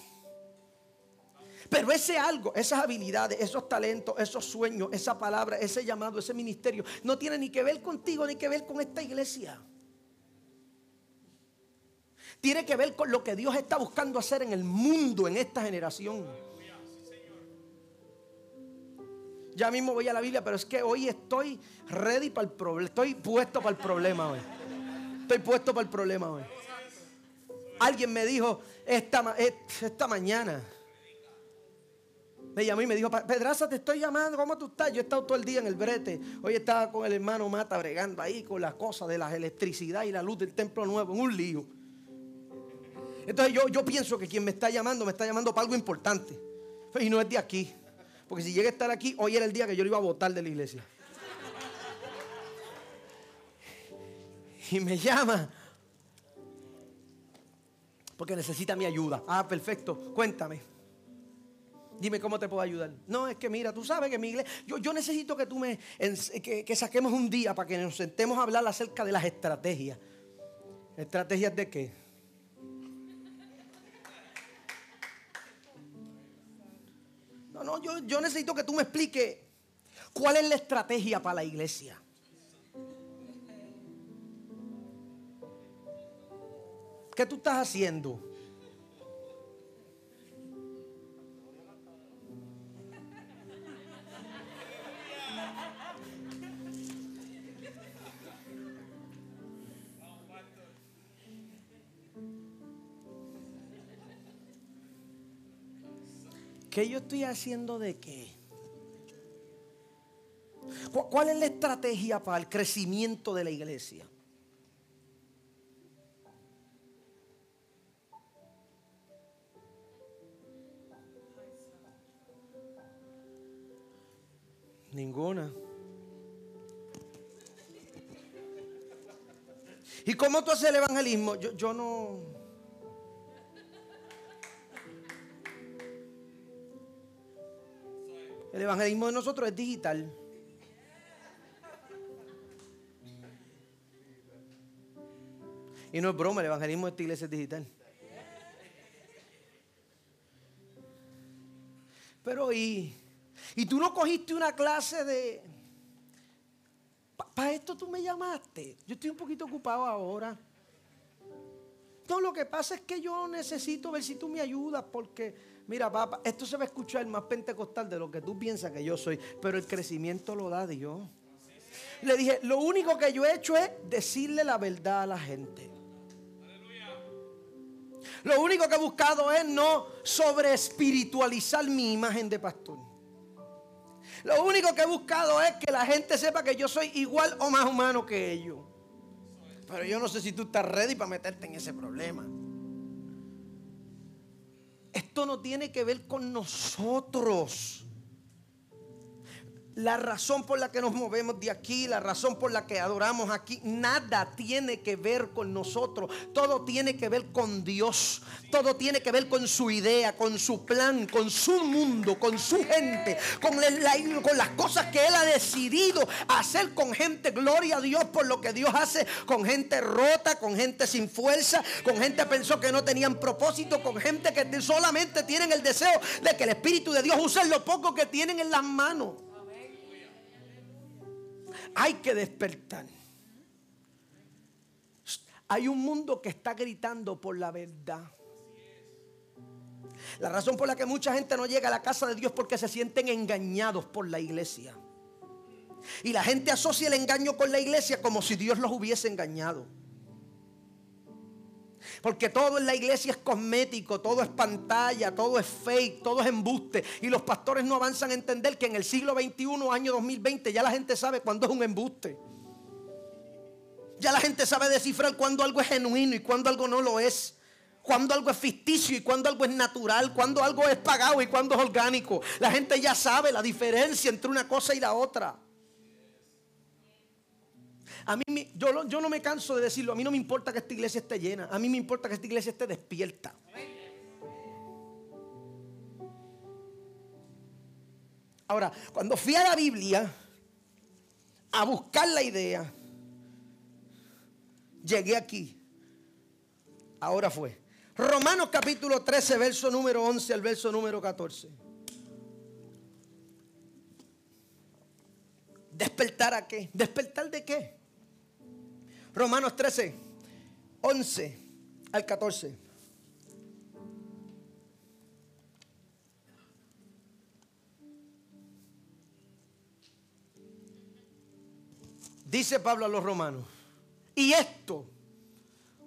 [SPEAKER 1] Pero ese algo, esas habilidades, esos talentos, esos sueños, esa palabra, ese llamado, ese ministerio, no tiene ni que ver contigo ni que ver con esta iglesia. Tiene que ver con lo que Dios está buscando hacer en el mundo, en esta generación. Ya mismo voy a la Biblia, pero es que hoy estoy ready para el problema. Estoy puesto para el problema hoy. Estoy puesto para el problema hoy. Alguien me dijo esta, ma- esta mañana. Me llamó y me dijo, Pedraza, te estoy llamando, ¿cómo tú estás? Yo he estado todo el día en el brete. Hoy estaba con el hermano Mata bregando ahí con las cosas de la electricidad y la luz del templo nuevo, en un lío. Entonces yo, yo pienso que quien me está llamando, me está llamando para algo importante. Y no es de aquí. Porque si llega a estar aquí, hoy era el día que yo lo iba a votar de la iglesia. Y me llama. Porque necesita mi ayuda. Ah, perfecto. Cuéntame. Dime cómo te puedo ayudar. No, es que mira, tú sabes que mi iglesia. Yo, yo necesito que tú me. que saquemos un día para que nos sentemos a hablar acerca de las estrategias. ¿Estrategias de qué? No, no, yo, yo necesito que tú me expliques cuál es la estrategia para la iglesia. ¿Qué tú estás haciendo? Estoy haciendo de qué? ¿Cu- ¿Cuál es la estrategia para el crecimiento de la iglesia? Ninguna. ¿Y cómo tú haces el evangelismo? Yo, yo no... El evangelismo de nosotros es digital. Y no es broma, el evangelismo de esta iglesia es digital. Pero y, y tú no cogiste una clase de... Para esto tú me llamaste. Yo estoy un poquito ocupado ahora. No, lo que pasa es que yo necesito ver si tú me ayudas porque, mira, papá, esto se va a escuchar más pentecostal de lo que tú piensas que yo soy, pero el crecimiento lo da Dios. Le dije, lo único que yo he hecho es decirle la verdad a la gente. Lo único que he buscado es no sobre espiritualizar mi imagen de pastor. Lo único que he buscado es que la gente sepa que yo soy igual o más humano que ellos. Pero yo no sé si tú estás ready para meterte en ese problema. Esto no tiene que ver con nosotros la razón por la que nos movemos de aquí, la razón por la que adoramos aquí, nada tiene que ver con nosotros. Todo tiene que ver con Dios. Todo tiene que ver con su idea, con su plan, con su mundo, con su gente, con, las cosas que Él ha decidido hacer con gente. Gloria a Dios por lo que Dios hace con gente rota, con gente sin fuerza, con gente que pensó que no tenían propósito, con gente que solamente tienen el deseo de que el Espíritu de Dios use lo poco que tienen en las manos hay que despertar. Hay un mundo que está gritando por la verdad. La razón por la que mucha gente no llega a la casa de Dios es porque se sienten engañados por la iglesia. Y la gente asocia el engaño con la iglesia como si Dios los hubiese engañado. Porque todo en la iglesia es cosmético, todo es pantalla, todo es fake, todo es embuste. Y los pastores no avanzan a entender que en el siglo XXI, año 2020, ya la gente sabe cuándo es un embuste. Ya la gente sabe descifrar cuándo algo es genuino y cuándo algo no lo es. Cuándo algo es ficticio y cuándo algo es natural. Cuándo algo es pagado y cuándo es orgánico. La gente ya sabe la diferencia entre una cosa y la otra. A mí, yo, yo no me canso de decirlo. A mí no me importa que esta iglesia esté llena. A mí me importa que esta iglesia esté despierta. Ahora, cuando fui a la Biblia a buscar la idea, llegué aquí. Ahora fue. Romanos capítulo 13, verso número 11 al verso número 14. ¿Despertar a qué? ¿Despertar de qué? Romanos 13, 11 al 14. Dice Pablo a los romanos, y esto,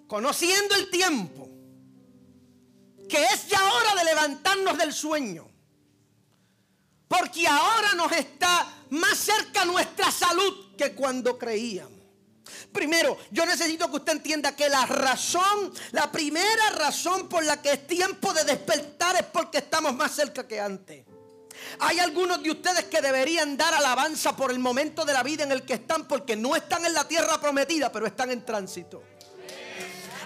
[SPEAKER 1] conociendo el tiempo, que es ya hora de levantarnos del sueño, porque ahora nos está más cerca nuestra salud que cuando creíamos. Primero, yo necesito que usted entienda que la razón, la primera razón por la que es tiempo de despertar es porque estamos más cerca que antes. Hay algunos de ustedes que deberían dar alabanza por el momento de la vida en el que están porque no están en la tierra prometida, pero están en tránsito.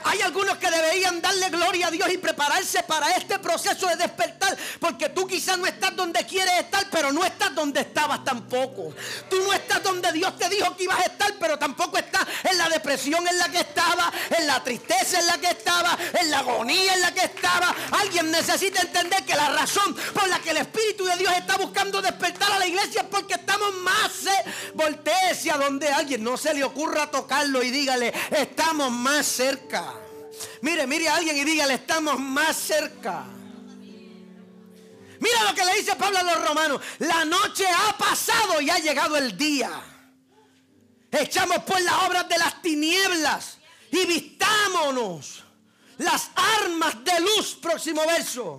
[SPEAKER 1] Hay algunos que deberían darle gloria a Dios y prepararse para este proceso de despertar. Porque tú quizás no estás donde quieres estar, pero no estás donde estabas tampoco. Tú no estás donde Dios te dijo que ibas a estar, pero tampoco estás en la depresión en la que estaba, en la tristeza en la que estaba, en la agonía en la que estaba. Alguien necesita entender que la razón por la que el Espíritu de Dios está buscando despertar a la iglesia es porque estamos más. Eh, a donde alguien no se le ocurra tocarlo y dígale, estamos más cerca. Mire, mire a alguien y dígale, estamos más cerca. Mira lo que le dice Pablo a los romanos. La noche ha pasado y ha llegado el día. Echamos pues las obras de las tinieblas y vistámonos las armas de luz. Próximo verso.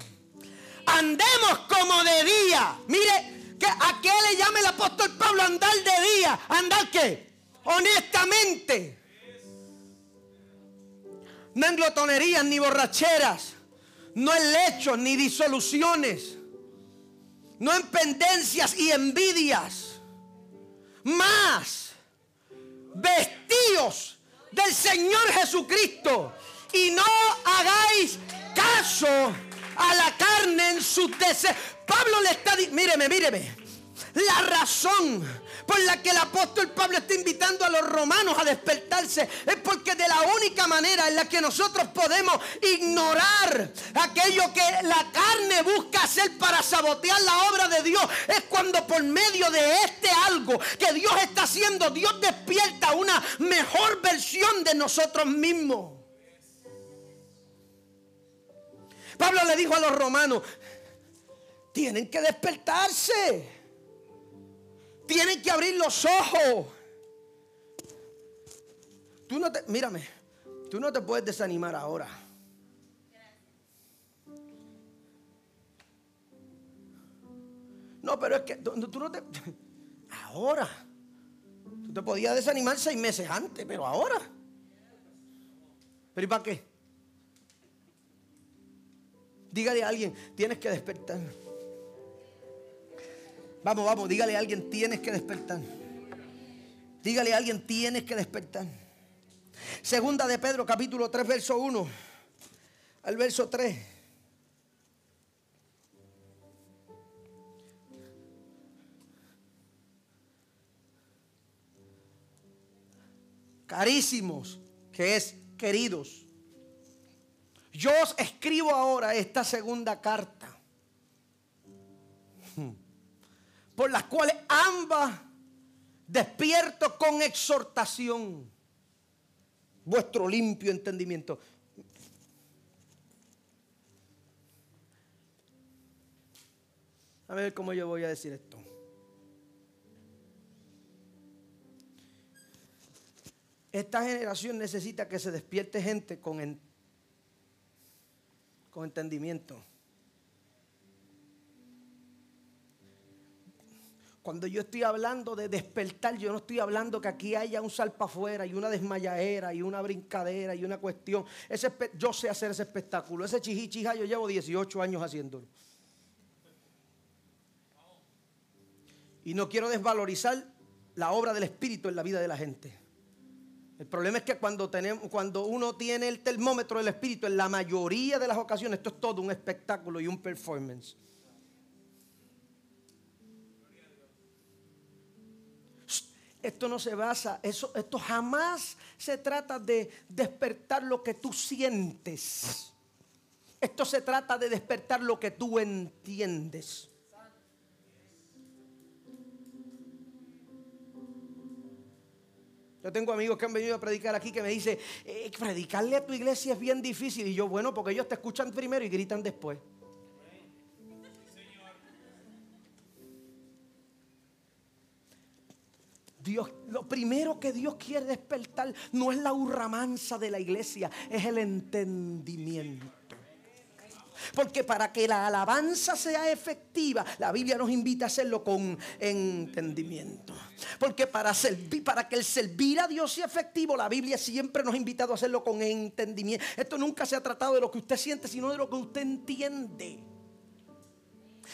[SPEAKER 1] Andemos como de día. Mire, que ¿a qué le llama el apóstol Pablo andar de día? ¿Andar qué? Honestamente no en glotonerías ni borracheras, no en lechos ni disoluciones, no en pendencias y envidias, más vestidos del Señor Jesucristo y no hagáis caso a la carne en su deseo. Pablo le está diciendo, míreme, míreme. La razón por la que el apóstol Pablo está invitando a los romanos a despertarse es porque de la única manera en la que nosotros podemos ignorar aquello que la carne busca hacer para sabotear la obra de Dios es cuando por medio de este algo que Dios está haciendo, Dios despierta una mejor versión de nosotros mismos. Pablo le dijo a los romanos, tienen que despertarse. Tienen que abrir los ojos. Tú no te, mírame, tú no te puedes desanimar ahora. No, pero es que tú, no te... Ahora. Tú te podías desanimar seis meses antes, pero ahora. ¿Pero y para qué? Dígale a alguien, tienes que despertar. Vamos, vamos, dígale a alguien, tienes que despertar. Dígale a alguien, tienes que despertar. Segunda de Pedro, capítulo 3, verso 1 al verso 3. Carísimos, que es queridos. Yo os escribo ahora esta segunda carta por las cuales ambas despierto con exhortación vuestro limpio entendimiento. A ver cómo yo voy a decir esto. Esta generación necesita que se despierte gente con, con entendimiento. Cuando yo estoy hablando de despertar, yo no estoy hablando que aquí haya un salpa afuera y una desmayadera y una brincadera y una cuestión. Ese, yo sé hacer ese espectáculo. Ese chijichija yo llevo 18 años haciéndolo. Y no quiero desvalorizar la obra del Espíritu en la vida de la gente. El problema es que cuando, tenemos, cuando uno tiene el termómetro del Espíritu, en la mayoría de las ocasiones, esto es todo un espectáculo y un performance. Esto no se basa, eso, esto jamás se trata de despertar lo que tú sientes. Esto se trata de despertar lo que tú entiendes. Yo tengo amigos que han venido a predicar aquí que me dicen, eh, predicarle a tu iglesia es bien difícil. Y yo, bueno, porque ellos te escuchan primero y gritan después. Dios, lo primero que Dios quiere despertar no es la hurramanza de la iglesia, es el entendimiento. Porque para que la alabanza sea efectiva, la Biblia nos invita a hacerlo con entendimiento. Porque para, servir, para que el servir a Dios sea efectivo, la Biblia siempre nos ha invitado a hacerlo con entendimiento. Esto nunca se ha tratado de lo que usted siente, sino de lo que usted entiende.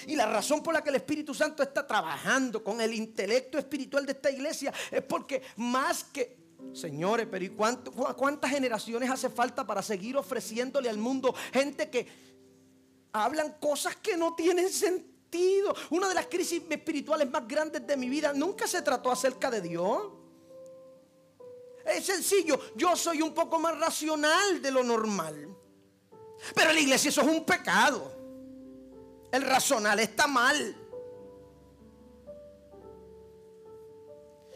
[SPEAKER 1] Y la razón por la que el Espíritu Santo está trabajando con el intelecto espiritual de esta iglesia es porque más que Señores, pero ¿y cuántas generaciones hace falta para seguir ofreciéndole al mundo gente que hablan cosas que no tienen sentido? Una de las crisis espirituales más grandes de mi vida nunca se trató acerca de Dios. Es sencillo, yo soy un poco más racional de lo normal. Pero la iglesia eso es un pecado. El razonal está mal.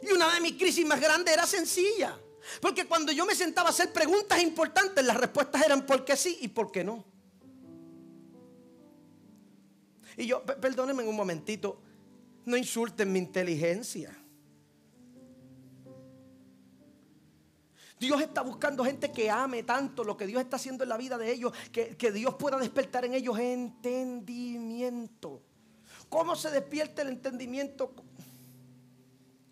[SPEAKER 1] Y una de mis crisis más grandes era sencilla. Porque cuando yo me sentaba a hacer preguntas importantes, las respuestas eran por qué sí y por qué no. Y yo, perdónenme un momentito, no insulten mi inteligencia. Dios está buscando gente que ame tanto lo que Dios está haciendo en la vida de ellos, que, Dios pueda despertar en ellos entendimiento. ¿Cómo se despierta el entendimiento?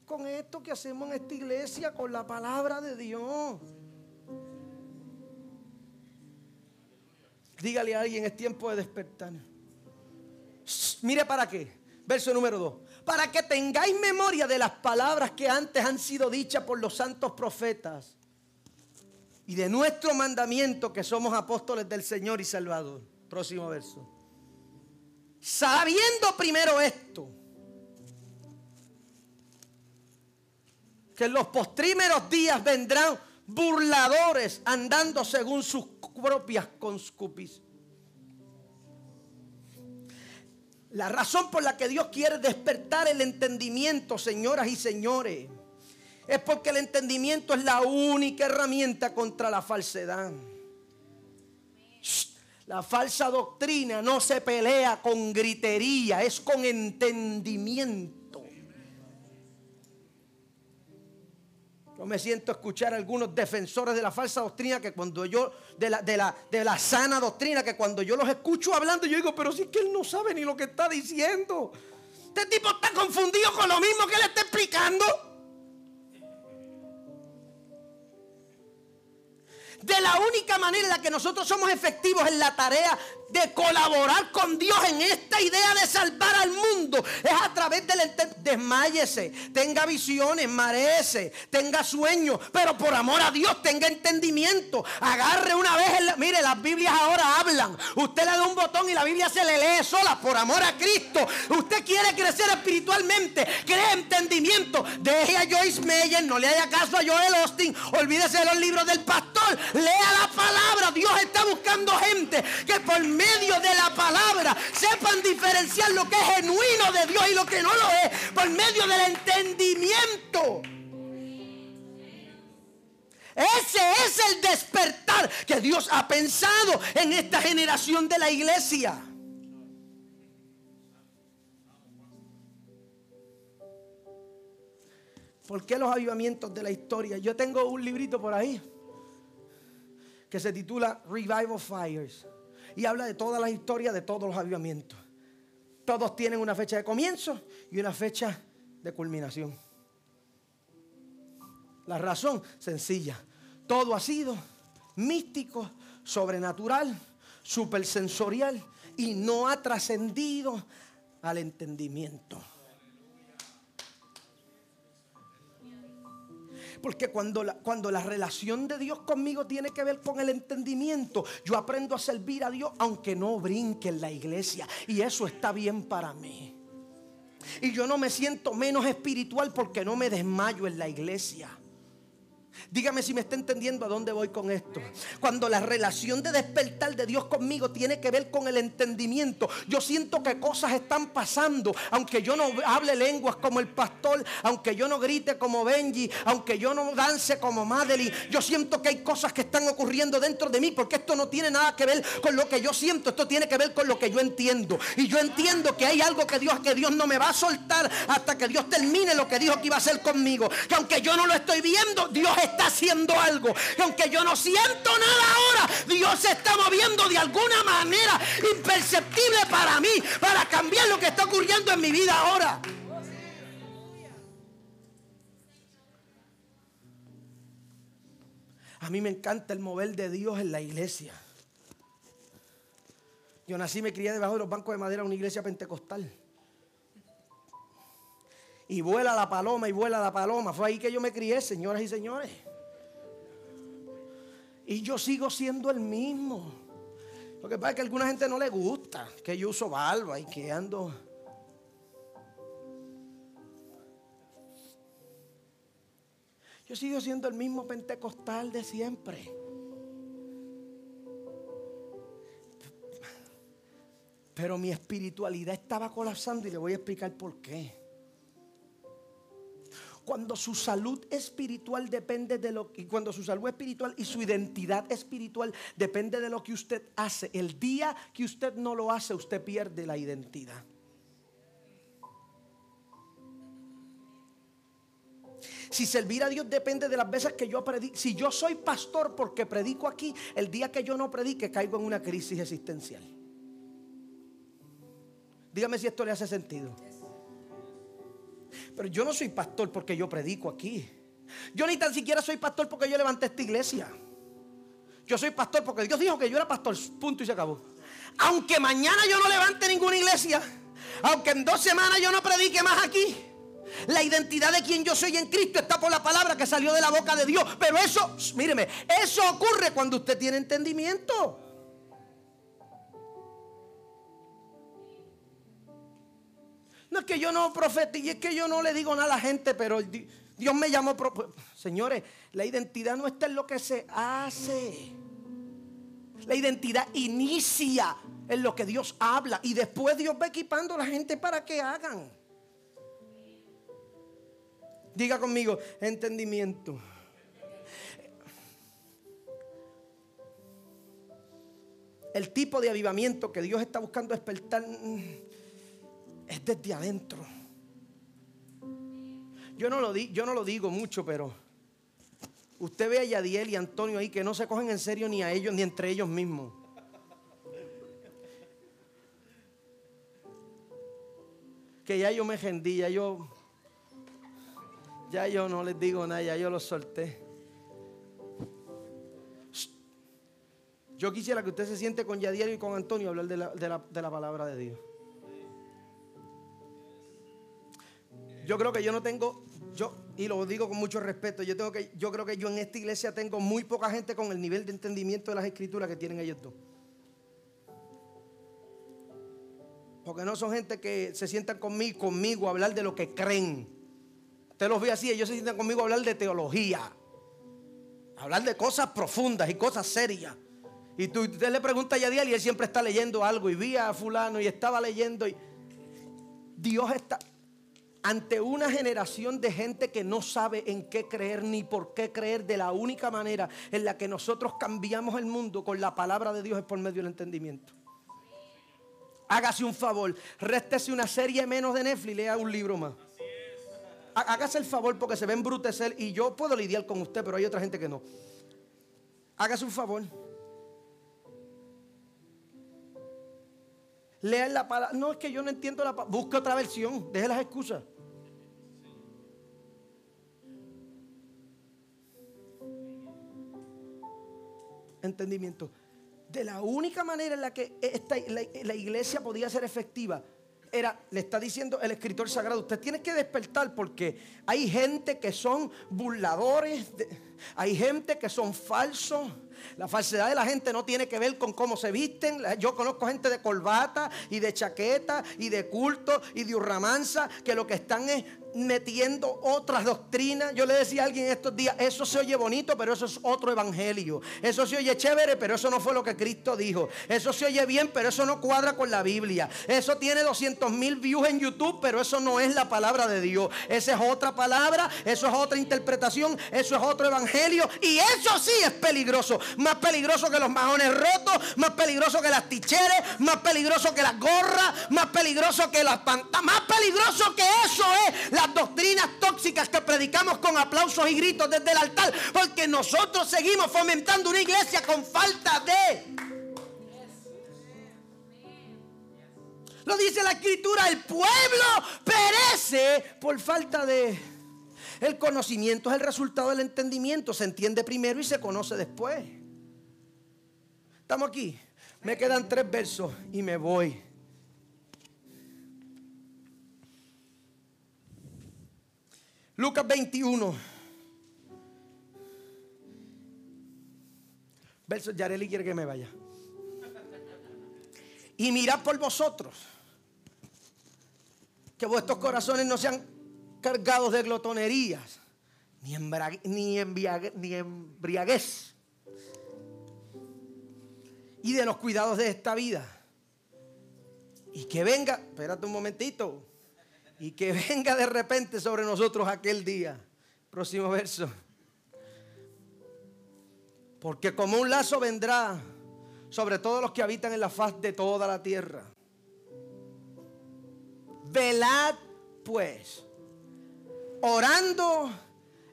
[SPEAKER 1] Con esto que hacemos en esta iglesia, con la palabra de Dios. Dígale a alguien, es tiempo de despertar. mire para qué. Verso número 2. Para que tengáis memoria de las palabras que antes han sido dichas por los santos profetas y de nuestro mandamiento que somos apóstoles del Señor y Salvador. Próximo verso. Sabiendo primero esto, que en los postrímeros días vendrán burladores andando según sus propias conscupis. La razón por la que Dios quiere despertar el entendimiento, señoras y señores, es porque el entendimiento es la única herramienta contra la falsedad. La falsa doctrina no se pelea con gritería, es con entendimiento. Yo me siento a escuchar a algunos defensores de la falsa doctrina que cuando yo, de la, de la, de la sana doctrina, que cuando yo los escucho hablando, yo digo, pero si es que él no sabe ni lo que está diciendo. Este tipo está confundido con lo mismo que le está explicando. De la única manera en la que nosotros somos efectivos en la tarea de colaborar con Dios en esta idea de salvar al mundo es a través del desmayese, tenga visiones, marece, tenga sueños, pero por amor a Dios tenga entendimiento. Agarre una vez, mire, las Biblias ahora hablan. Usted le da un botón y la Biblia se le lee sola por amor a Cristo. Usted quiere crecer espiritualmente, cree entendimiento. Deje a Joyce Meyer, no le haga caso a Joel Austin, olvídese de los libros del pastor, lea la palabra. Dios está buscando gente que por medio de la palabra sepan diferenciar lo que es genuino de Dios y lo que no lo es por medio del entendimiento. Ese es el despertar que Dios ha pensado en esta generación de la iglesia. ¿Por qué los avivamientos de la historia? Yo tengo un librito por ahí que se titula Revival Fires y habla de todas las historias de todos los avivamientos. Todos tienen una fecha de comienzo y una fecha de culminación. La razón sencilla. Todo ha sido místico, sobrenatural, supersensorial y no ha trascendido al entendimiento. Porque cuando la, cuando la relación de Dios conmigo tiene que ver con el entendimiento, yo aprendo a servir a Dios aunque no brinque en la iglesia. Y eso está bien para mí. Y yo no me siento menos espiritual porque no me desmayo en la iglesia. Dígame si me está entendiendo a dónde voy con esto. Cuando la relación de despertar de Dios conmigo tiene que ver con el entendimiento, yo siento que cosas están pasando, aunque yo no hable lenguas como el pastor, aunque yo no grite como Benji, aunque yo no dance como Madeline, yo siento que hay cosas que están ocurriendo dentro de mí, porque esto no tiene nada que ver con lo que yo siento, esto tiene que ver con lo que yo entiendo. Y yo entiendo que hay algo que Dios, que Dios no me va a soltar hasta que Dios termine lo que dijo que iba a hacer conmigo. Que aunque yo no lo estoy viendo, Dios está haciendo algo. Y aunque yo no siento nada ahora, Dios se está moviendo de alguna manera imperceptible para mí, para cambiar lo que está ocurriendo en mi vida ahora. A mí me encanta el mover de Dios en la iglesia. Yo nací y me crié debajo de los bancos de madera en una iglesia pentecostal. Y vuela la paloma y vuela la paloma. Fue ahí que yo me crié, señoras y señores. Y yo sigo siendo el mismo. Lo que pasa es que a alguna gente no le gusta que yo uso barba y que ando. Yo sigo siendo el mismo pentecostal de siempre. Pero mi espiritualidad estaba colapsando y le voy a explicar por qué cuando su salud espiritual depende de lo que, cuando su salud espiritual y su identidad espiritual depende de lo que usted hace, el día que usted no lo hace, usted pierde la identidad. Si servir a Dios depende de las veces que yo predico. Si yo soy pastor porque predico aquí, el día que yo no predique caigo en una crisis existencial. Dígame si esto le hace sentido. Pero yo no soy pastor porque yo predico aquí. Yo ni tan siquiera soy pastor porque yo levanté esta iglesia. Yo soy pastor porque Dios dijo que yo era pastor. Punto y se acabó. Aunque mañana yo no levante ninguna iglesia. Aunque en dos semanas yo no predique más aquí. La identidad de quien yo soy en Cristo está por la palabra que salió de la boca de Dios. Pero eso, míreme, eso ocurre cuando usted tiene entendimiento. No es que yo no profetice, es que yo no le digo nada a la gente, pero Dios me llamó. Señores, la identidad no está en lo que se hace. La identidad inicia en lo que Dios habla y después Dios va equipando a la gente para que hagan. Diga conmigo, entendimiento. El tipo de avivamiento que Dios está buscando despertar es desde adentro. Yo no lo, yo no lo digo mucho, pero usted ve a Yadiel y Antonio ahí que no se cogen en serio ni a ellos ni entre ellos mismos. Que ya yo me rendí, ya yo, ya yo no les digo nada, ya yo los solté. Yo quisiera que usted se siente con Yadiel y con Antonio a hablar de la, de la palabra de Dios. Yo creo que yo no tengo, yo, y lo digo con mucho respeto, yo, tengo que, yo creo que yo en esta iglesia tengo muy poca gente con el nivel de entendimiento de las escrituras que tienen ellos dos. Porque no son gente que se sientan conmigo, conmigo a hablar de lo que creen. Usted los ve así, ellos se sientan conmigo a hablar de teología. hablar de cosas profundas y cosas serias. Y tú, usted le pregunta a Yadiel y él siempre está leyendo algo. Y vi a fulano y estaba leyendo. Y Dios está, ante una generación de gente que no sabe en qué creer ni por qué creer, de la única manera en la que nosotros cambiamos el mundo con la palabra de Dios es por medio del entendimiento. Hágase un favor, réstese una serie menos de Netflix y lea un libro más. Hágase el favor porque se ve embrutecer y yo puedo lidiar con usted, pero hay otra gente que no. Hágase un favor. Lea la palabra. No es que yo no entiendo la palabra. Busque otra versión. Deje las excusas. Entendimiento. De la única manera en la que esta, la, iglesia podía ser efectiva era, le está diciendo el escritor sagrado, usted tiene que despertar porque hay gente que son burladores, hay gente que son falsos. La falsedad de la gente no tiene que ver con cómo se visten. Yo conozco gente de corbata y de chaqueta y de culto y de urramanza que lo que están es metiendo otras doctrinas. Yo le decía a alguien estos días, eso se oye bonito, pero eso es otro evangelio. Eso se oye chévere, pero eso no fue lo que Cristo dijo. Eso se oye bien, pero eso no cuadra con la Biblia. Eso tiene 200 mil views en YouTube, pero eso no es la palabra de Dios. Esa es otra palabra, eso es otra interpretación, eso es otro evangelio. Y eso sí es peligroso. Más peligroso que los majones rotos, más peligroso que las ticheres, más peligroso que las gorras, más peligroso que las pantas, más peligroso que eso es las doctrinas tóxicas que predicamos con aplausos y gritos desde el altar, porque nosotros seguimos fomentando una iglesia con falta de... Lo dice la escritura, el pueblo perece por falta de... El conocimiento es el resultado del entendimiento, se entiende primero y se conoce después. Estamos aquí. Me quedan tres versos y me voy. Lucas 21. Verso, Yareli quiere que me vaya. Y mirad por vosotros que vuestros corazones no sean cargados de glotonerías, ni, ni, ni embriaguez, y de los cuidados de esta vida. Y que venga, espérate un momentito, y que venga de repente sobre nosotros aquel día. Próximo verso. Porque como un lazo vendrá sobre todos los que habitan en la faz de toda la tierra. Velad pues, orando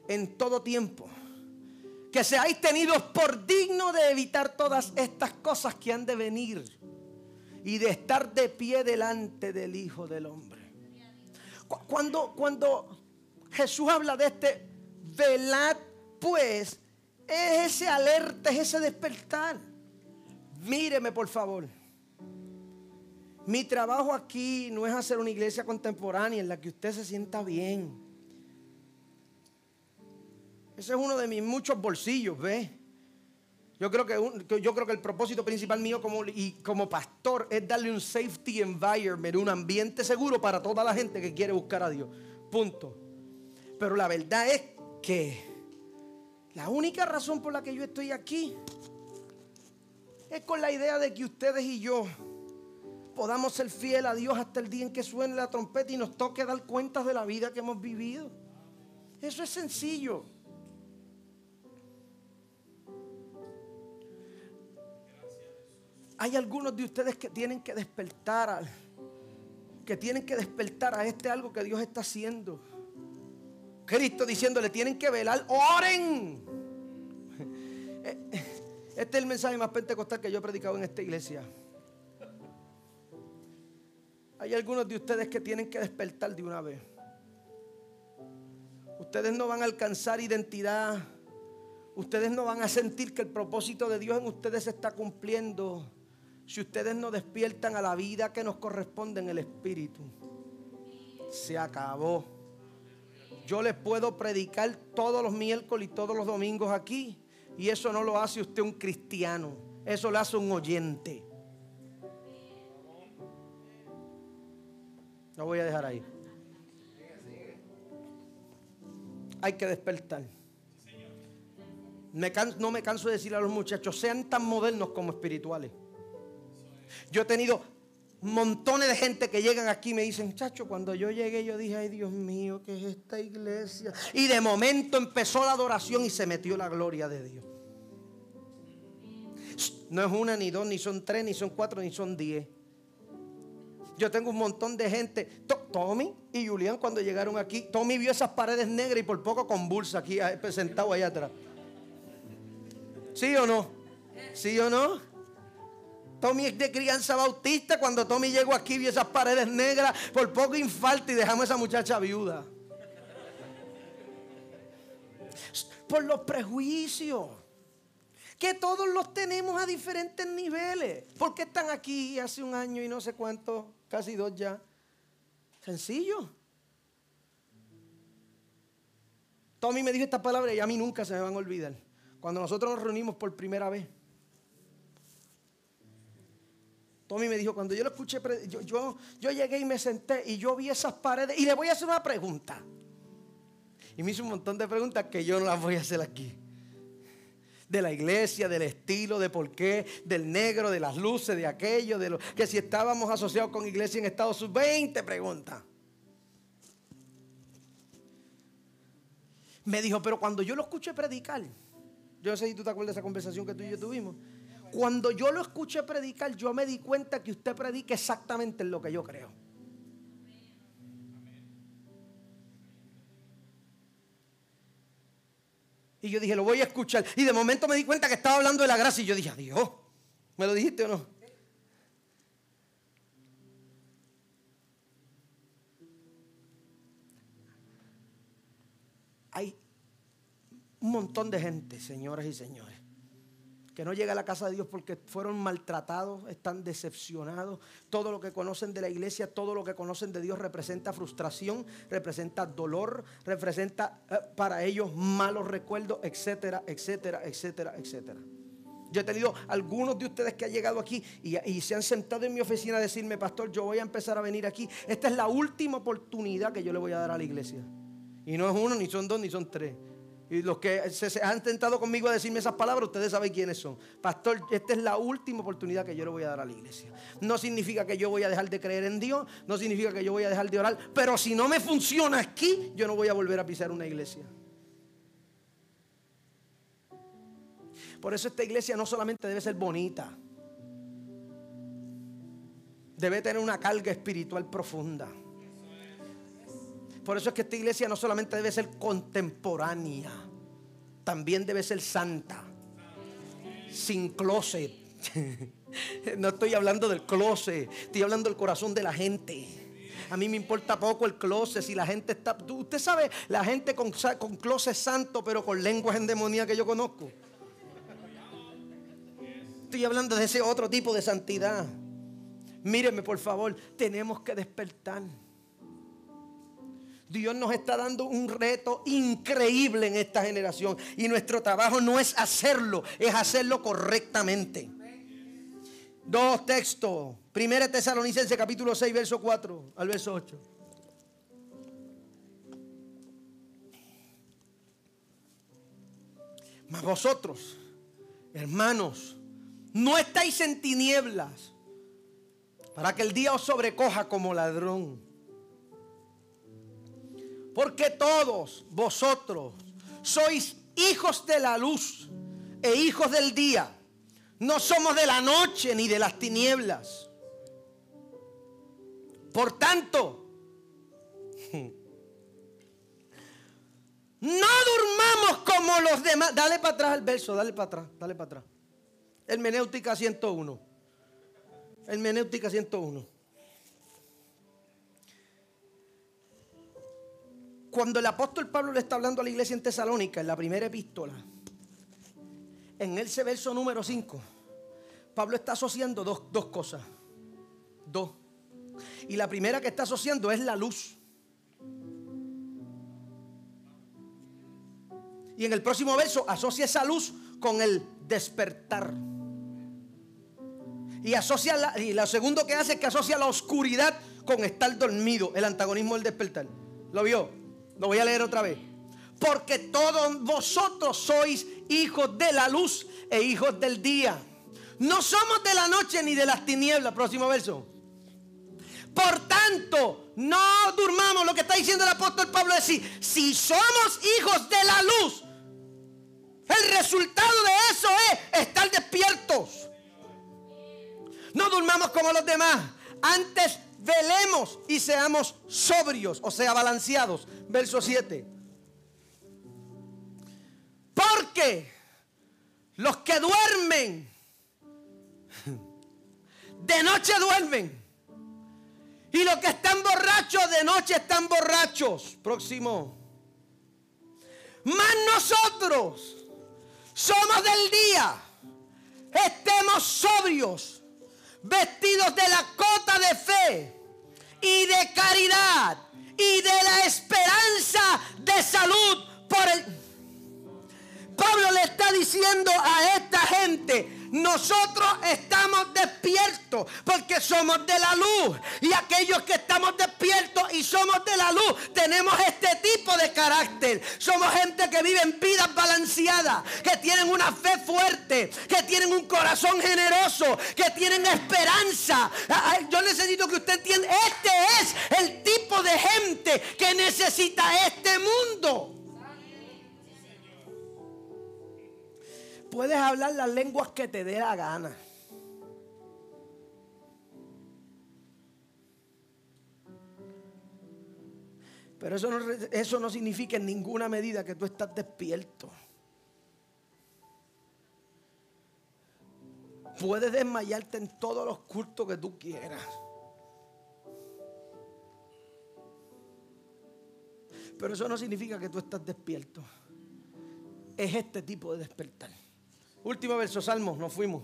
[SPEAKER 1] en todo tiempo, que seáis tenidos por digno de evitar todas estas cosas que han de venir y de estar de pie delante del Hijo del Hombre. Cuando, cuando Jesús habla de este velad, pues, es ese alerta, es ese despertar. Míreme, por favor. Mi trabajo aquí no es hacer una iglesia contemporánea en la que usted se sienta bien. Ese es uno de mis muchos bolsillos, ¿ve? Yo creo que, yo creo que el propósito principal mío como, y como pastor es darle un safety environment, un ambiente seguro para toda la gente que quiere buscar a Dios. Punto. Pero la verdad es que la única razón por la que yo estoy aquí es con la idea de que ustedes y yo podamos ser fieles a Dios hasta el día en que suene la trompeta y nos toque dar cuentas de la vida que hemos vivido. Eso es sencillo. Hay algunos de ustedes que tienen que despertar, que tienen que despertar a este algo que Dios está haciendo. Cristo diciéndole, tienen que velar, oren. Este es el mensaje más pentecostal que yo he predicado en esta iglesia. Hay algunos de ustedes que tienen que despertar de una vez. Ustedes no van a alcanzar identidad. Ustedes no van a sentir que el propósito de Dios en ustedes se está cumpliendo si ustedes no despiertan a la vida que nos corresponde en el Espíritu. Se acabó. Yo les puedo predicar todos los miércoles y todos los domingos aquí. Y eso no lo hace usted un cristiano. Eso lo hace un oyente. Lo voy a dejar ahí. Hay que despertar. no me canso de decirle a los muchachos, sean tan modernos como espirituales. Yo he tenido montones de gente que llegan aquí y me dicen, chacho, cuando yo llegué yo dije, ay Dios mío, ¿qué es esta iglesia? Y de momento empezó la adoración y se metió la gloria de Dios. No es una, ni dos, ni son tres, ni son cuatro, ni son diez. Yo tengo un montón de gente. Tommy y Julián cuando llegaron aquí, Tommy vio esas paredes negras y por poco convulsa aquí, sentado allá atrás. ¿Sí o no? ¿Sí o no? Tommy es de crianza bautista. Cuando Tommy llegó aquí vio esas paredes negras, por poco infarto y dejamos a esa muchacha viuda. Por los prejuicios que todos los tenemos a diferentes niveles. ¿Por qué están aquí hace un año y no sé cuánto, casi dos ya? Sencillo. Tommy me dijo esta palabra y a mí nunca se me van a olvidar. Cuando nosotros nos reunimos por primera vez. Tommy me dijo, cuando yo lo escuché, yo, yo, yo llegué y me senté y yo vi esas paredes y le voy a hacer una pregunta. Y me hizo un montón de preguntas que yo no las voy a hacer aquí de la iglesia, del estilo, de por qué, del negro, de las luces, de aquello, de lo que si estábamos asociados con iglesia en Estados Unidos, 20 preguntas. Me dijo, pero cuando yo lo escuché predicar, yo no sé si tú te acuerdas de esa conversación que tú y yo tuvimos. Cuando yo lo escuché predicar, yo me di cuenta que usted predica exactamente en lo que yo creo. Y yo dije, lo voy a escuchar. Y de momento me di cuenta que estaba hablando de la gracia. Y yo dije, Dios, ¿me lo dijiste o no? Hay un montón de gente, señoras y señores, que no llega a la casa de Dios porque fueron maltratados, están decepcionados. Todo lo que conocen de la iglesia, todo lo que conocen de Dios representa frustración, representa dolor, representa eh, para ellos malos recuerdos, etcétera, etcétera, etcétera, etcétera. Yo he tenido algunos de ustedes que han llegado aquí y, y, se han sentado en mi oficina a decirme, pastor, yo voy a empezar a venir aquí. Esta es la última oportunidad que yo le voy a dar a la iglesia. Y no es uno, ni son dos, ni son tres. Y los que se, han tentado conmigo a decirme esas palabras, ustedes saben quiénes son. Pastor, esta es la última oportunidad que yo le voy a dar a la iglesia. No significa que yo voy a dejar de creer en Dios, no significa que yo voy a dejar de orar, pero si no me funciona aquí, yo no voy a volver a pisar una iglesia. Por eso esta iglesia no solamente debe ser bonita, debe tener una carga espiritual profunda. Por eso es que esta iglesia no solamente debe ser contemporánea, también debe ser santa, sin closet. No estoy hablando del closet, estoy hablando del corazón de la gente. A mí me importa poco el closet si la gente está. Usted sabe, la gente con, con closet santo, pero con lenguas endemoniadas que yo conozco. Estoy hablando de ese otro tipo de santidad. Míreme, por favor, tenemos que despertar. Dios nos está dando un reto increíble en esta generación. Y nuestro trabajo no es hacerlo, es hacerlo correctamente. Dos textos. Primera Tesalonicense capítulo 6, verso 4 al verso 8. Mas vosotros, hermanos, no estáis en tinieblas para que el día os sobrecoja como ladrón. Porque todos vosotros sois hijos de la luz e hijos del día. No somos de la noche ni de las tinieblas. Por tanto, no durmamos como los demás. Dale para atrás el verso, dale para atrás, dale para atrás. Hermenéutica 101. Hermenéutica 101. Cuando el apóstol Pablo le está hablando a la iglesia en Tesalónica, en la primera epístola, en ese verso número 5, Pablo está asociando dos, dos cosas. Dos. Y la primera que está asociando es la luz. Y en el próximo verso asocia esa luz con el despertar. Y asocia la, y lo segundo que hace es que asocia la oscuridad con estar dormido, el antagonismo del despertar. ¿Lo vio? Lo voy a leer otra vez. Porque todos vosotros sois hijos de la luz e hijos del día. No somos de la noche ni de las tinieblas. Próximo verso. Por tanto, no durmamos. Lo que está diciendo el apóstol Pablo es decir, si somos hijos de la luz, el resultado de eso es estar despiertos. No durmamos como los demás. Antes velemos y seamos sobrios, o sea, balanceados. Verso 7. Porque los que duermen, de noche duermen. Y los que están borrachos, de noche están borrachos. Próximo. Más nosotros somos del día. Estemos sobrios, vestidos de la cota de fe y de caridad y de la esperanza de salud por el... Pablo le está diciendo a esta gente, nosotros estamos despiertos porque somos de la luz. Y aquellos que estamos despiertos y somos de la luz, tenemos este tipo de carácter. Somos gente que vive en vidas balanceadas, que tienen una fe fuerte, que tienen un corazón generoso, que tienen esperanza. Yo necesito que usted entienda, este es el tipo de gente que necesita este mundo. Puedes hablar las lenguas que te dé la gana. Pero eso no, eso no significa en ninguna medida que tú estás despierto. Puedes desmayarte en todos los cultos que tú quieras. Pero eso no significa que tú estás despierto. Es este tipo de despertar. Último verso, Salmos, nos fuimos.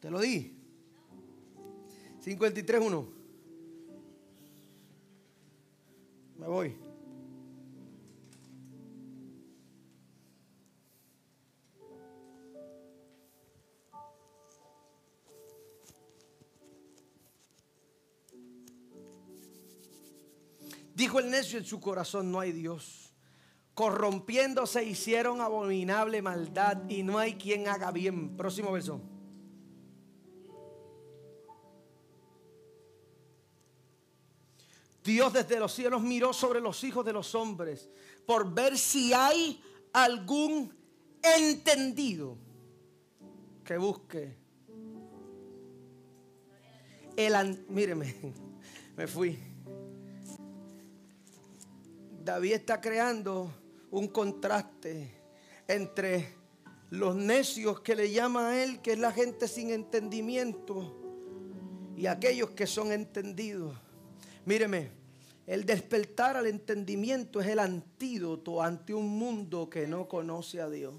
[SPEAKER 1] Te lo di. 53.1. Me voy. Dijo el necio en su corazón, no hay Dios. Corrompiéndose hicieron abominable maldad y no hay quien haga bien. Próximo verso. Dios desde los cielos miró sobre los hijos de los hombres por ver si hay algún entendido que busque. El, míreme, me fui. David está creando un contraste entre los necios que le llama a él, que es la gente sin entendimiento, y aquellos que son entendidos. Míreme, el despertar al entendimiento es el antídoto ante un mundo que no conoce a Dios.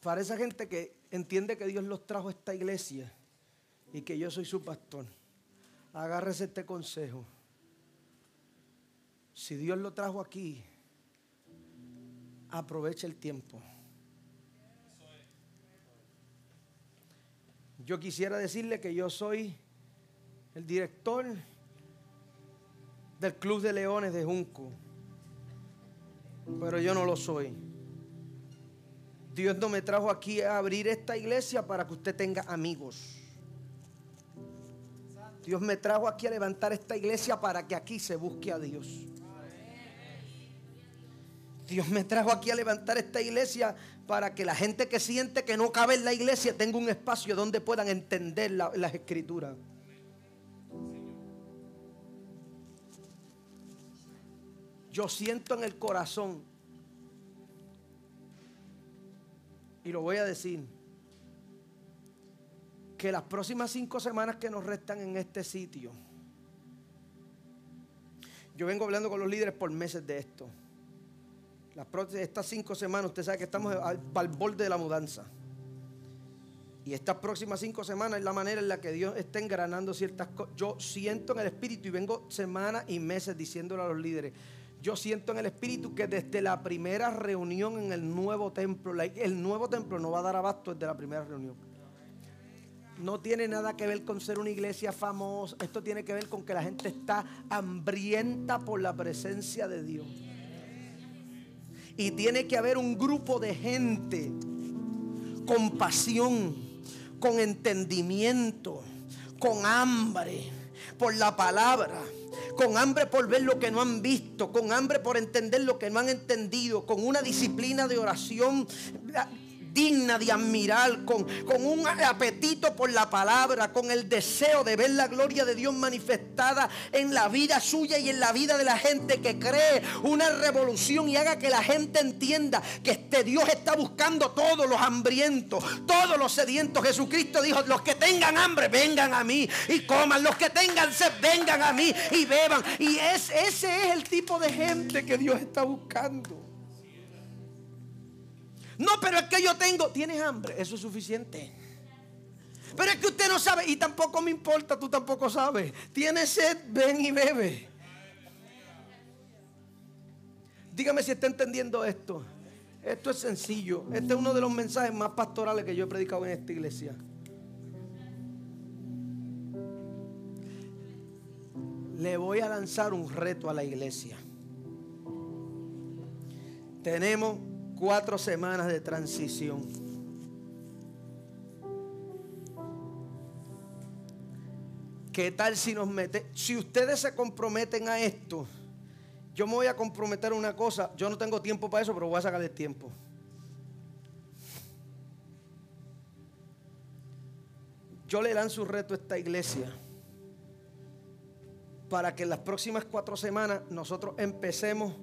[SPEAKER 1] Para esa gente que entiende que Dios los trajo a esta iglesia y que yo soy su pastor, agárrese este consejo. Si Dios lo trajo aquí, aproveche el tiempo. Yo quisiera decirle que yo soy el director del Club de Leones de Junco, pero yo no lo soy. Dios no me trajo aquí a abrir esta iglesia para que usted tenga amigos. Dios me trajo aquí a levantar esta iglesia para que aquí se busque a Dios. Dios me trajo aquí a levantar esta iglesia para que la gente que siente que no cabe en la iglesia tenga un espacio donde puedan entender las escrituras. Yo siento en el corazón, y lo voy a decir, que las próximas cinco semanas que nos restan en este sitio, yo vengo hablando con los líderes por meses de esto estas cinco semanas, usted sabe que estamos al, al borde de la mudanza. Y estas próximas cinco semanas es la manera en la que Dios está engranando ciertas cosas. Yo siento en el Espíritu y vengo semanas y meses diciéndole a los líderes. Yo siento en el Espíritu que desde la primera reunión en el nuevo templo, el nuevo templo no va a dar abasto desde la primera reunión. No tiene nada que ver con ser una iglesia famosa. Esto tiene que ver con que la gente está hambrienta por la presencia de Dios. Y tiene que haber un grupo de gente con pasión, con entendimiento, con hambre por la palabra, con hambre por ver lo que no han visto, con hambre por entender lo que no han entendido, con una disciplina de oración digna de admirar, con, con un apetito por la palabra, con el deseo de ver la gloria de Dios manifestada en la vida suya y en la vida de la gente que cree una revolución y haga que la gente entienda que este Dios está buscando todos los hambrientos, todos los sedientos. Jesucristo dijo, los que tengan hambre, vengan a mí y coman, los que tengan sed, vengan a mí y beban. Y es, ese es el tipo de gente que Dios está buscando. No, pero es que yo tengo. ¿Tienes hambre? Eso es suficiente. Pero es que usted no sabe y tampoco me importa, tú tampoco sabes. Tienes sed, ven y bebe. Dígame si está entendiendo esto. Esto es sencillo. Este es uno de los mensajes más pastorales que yo he predicado en esta iglesia. Le voy a lanzar un reto a la iglesia. Tenemos cuatro semanas de transición. ¿Qué tal si nos mete? Si ustedes se comprometen a esto, yo me voy a comprometer a una cosa. Yo no tengo tiempo para eso, pero voy a sacar el tiempo. Yo le lanzo un reto a esta iglesia para que en las próximas cuatro semanas nosotros empecemos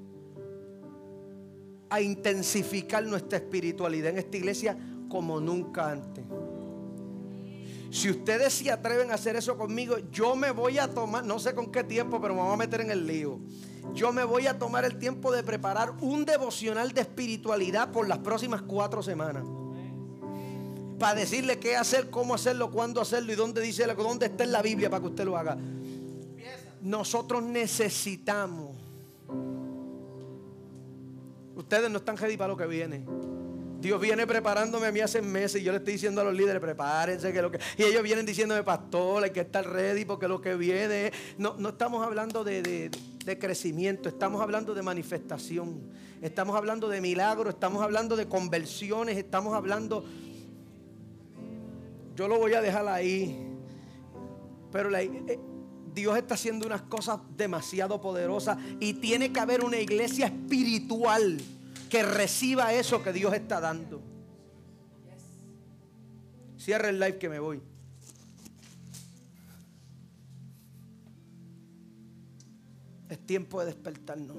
[SPEAKER 1] a intensificar nuestra espiritualidad en esta iglesia como nunca antes. Si ustedes se atreven a hacer eso conmigo, yo me voy a tomar, no sé con qué tiempo, pero me voy a meter en el lío. Yo me voy a tomar el tiempo de preparar un devocional de espiritualidad por las próximas cuatro semanas. Para decirle qué hacer, cómo hacerlo, cuándo hacerlo y dónde dice, dónde está en la Biblia para que usted lo haga. Nosotros necesitamos Ustedes no están ready para lo que viene. Dios viene preparándome a mí hace meses y yo le estoy diciendo a los líderes, prepárense que lo que... Y ellos vienen diciéndome, pastor, hay que estar ready porque lo que viene... No, no estamos hablando de, de crecimiento, estamos hablando de manifestación, estamos hablando de milagros, estamos hablando de conversiones, estamos hablando... Yo lo voy a dejar ahí, pero la, eh, Dios está haciendo unas cosas demasiado poderosas y tiene que haber una iglesia espiritual que reciba eso que Dios está dando. Cierra el live que me voy. Es tiempo de despertarnos.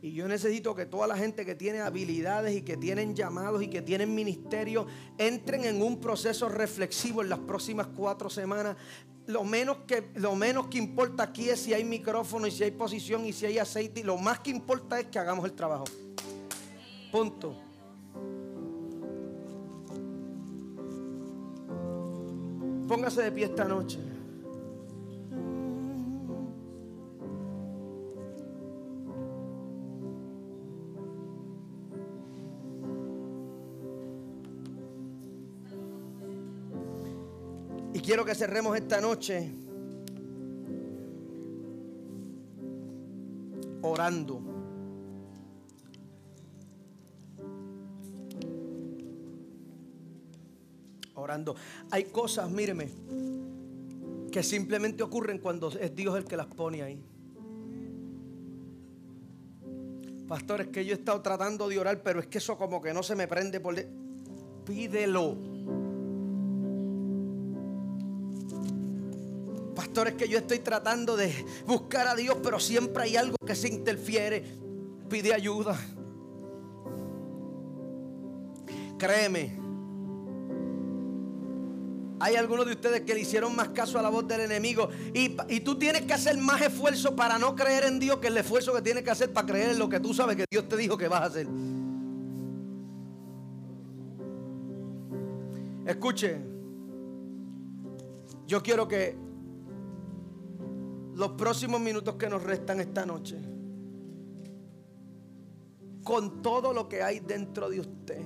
[SPEAKER 1] Y yo necesito que toda la gente que tiene habilidades y que tienen llamados y que tienen ministerio entren en un proceso reflexivo en las próximas cuatro semanas. Lo menos, que, lo menos que importa aquí es si hay micrófono y si hay posición y si hay aceite. Lo más que importa es que hagamos el trabajo. Punto. Póngase de pie esta noche. Quiero que cerremos esta noche orando. Orando. Hay cosas, míreme, que simplemente ocurren cuando es Dios el que las pone ahí. Pastor, es que yo he estado tratando de orar, pero es que eso como que no se me prende por... Pídelo. Pastor, es que yo estoy tratando de buscar a Dios, pero siempre hay algo que se interfiere. Pide ayuda. Créeme. Hay algunos de ustedes que le hicieron más caso a la voz del enemigo. Y, y, tú tienes que hacer más esfuerzo para no creer en Dios que el esfuerzo que tienes que hacer para creer en lo que tú sabes que Dios te dijo que vas a hacer. Escuche, yo quiero que los próximos minutos que nos restan esta noche, con todo lo que hay dentro de usted,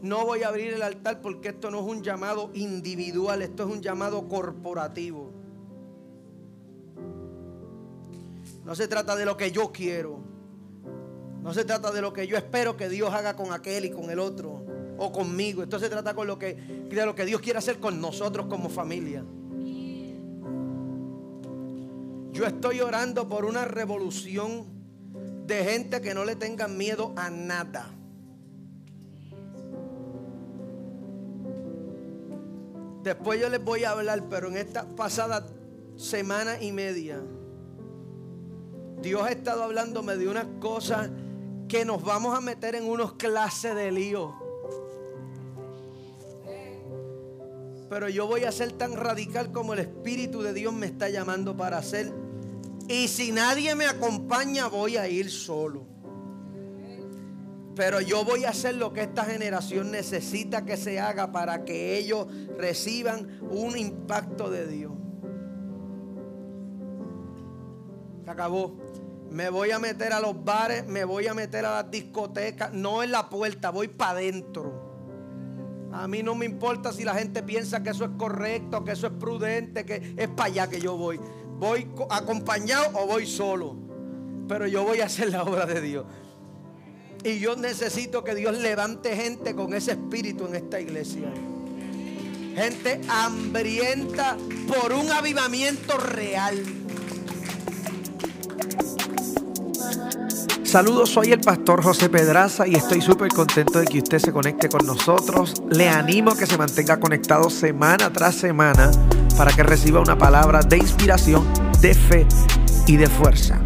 [SPEAKER 1] no voy a abrir el altar porque esto no es un llamado individual, esto es un llamado corporativo. No se trata de lo que yo quiero. No se trata de lo que yo espero que Dios haga con aquel y con el otro o conmigo. Esto se trata con lo que, de lo que Dios quiere hacer con nosotros como familia. Yo estoy orando por una revolución de gente que no le tengan miedo a nada. Después yo les voy a hablar, pero en esta pasada semana y media, Dios ha estado hablándome de unas cosas que nos vamos a meter en unos clases de lío. Pero yo voy a ser tan radical como el Espíritu de Dios me está llamando para hacer. Y si nadie me acompaña, voy a ir solo. Pero yo voy a hacer lo que esta generación necesita que se haga para que ellos reciban un impacto de Dios. Se acabó. Me voy a meter a los bares, me voy a meter a las discotecas, no en la puerta, voy para adentro. A mí no me importa si la gente piensa que eso es correcto, que eso es prudente, que es para allá que yo voy. Voy acompañado o voy solo. Pero yo voy a hacer la obra de Dios. Y yo necesito que Dios levante gente con ese espíritu en esta iglesia. Gente hambrienta por un avivamiento real.
[SPEAKER 3] Saludos, soy el pastor José Pedraza y estoy súper contento de que usted se conecte con nosotros. Le animo a que se mantenga conectado semana tras semana para que reciba una palabra de inspiración, de fe y de fuerza.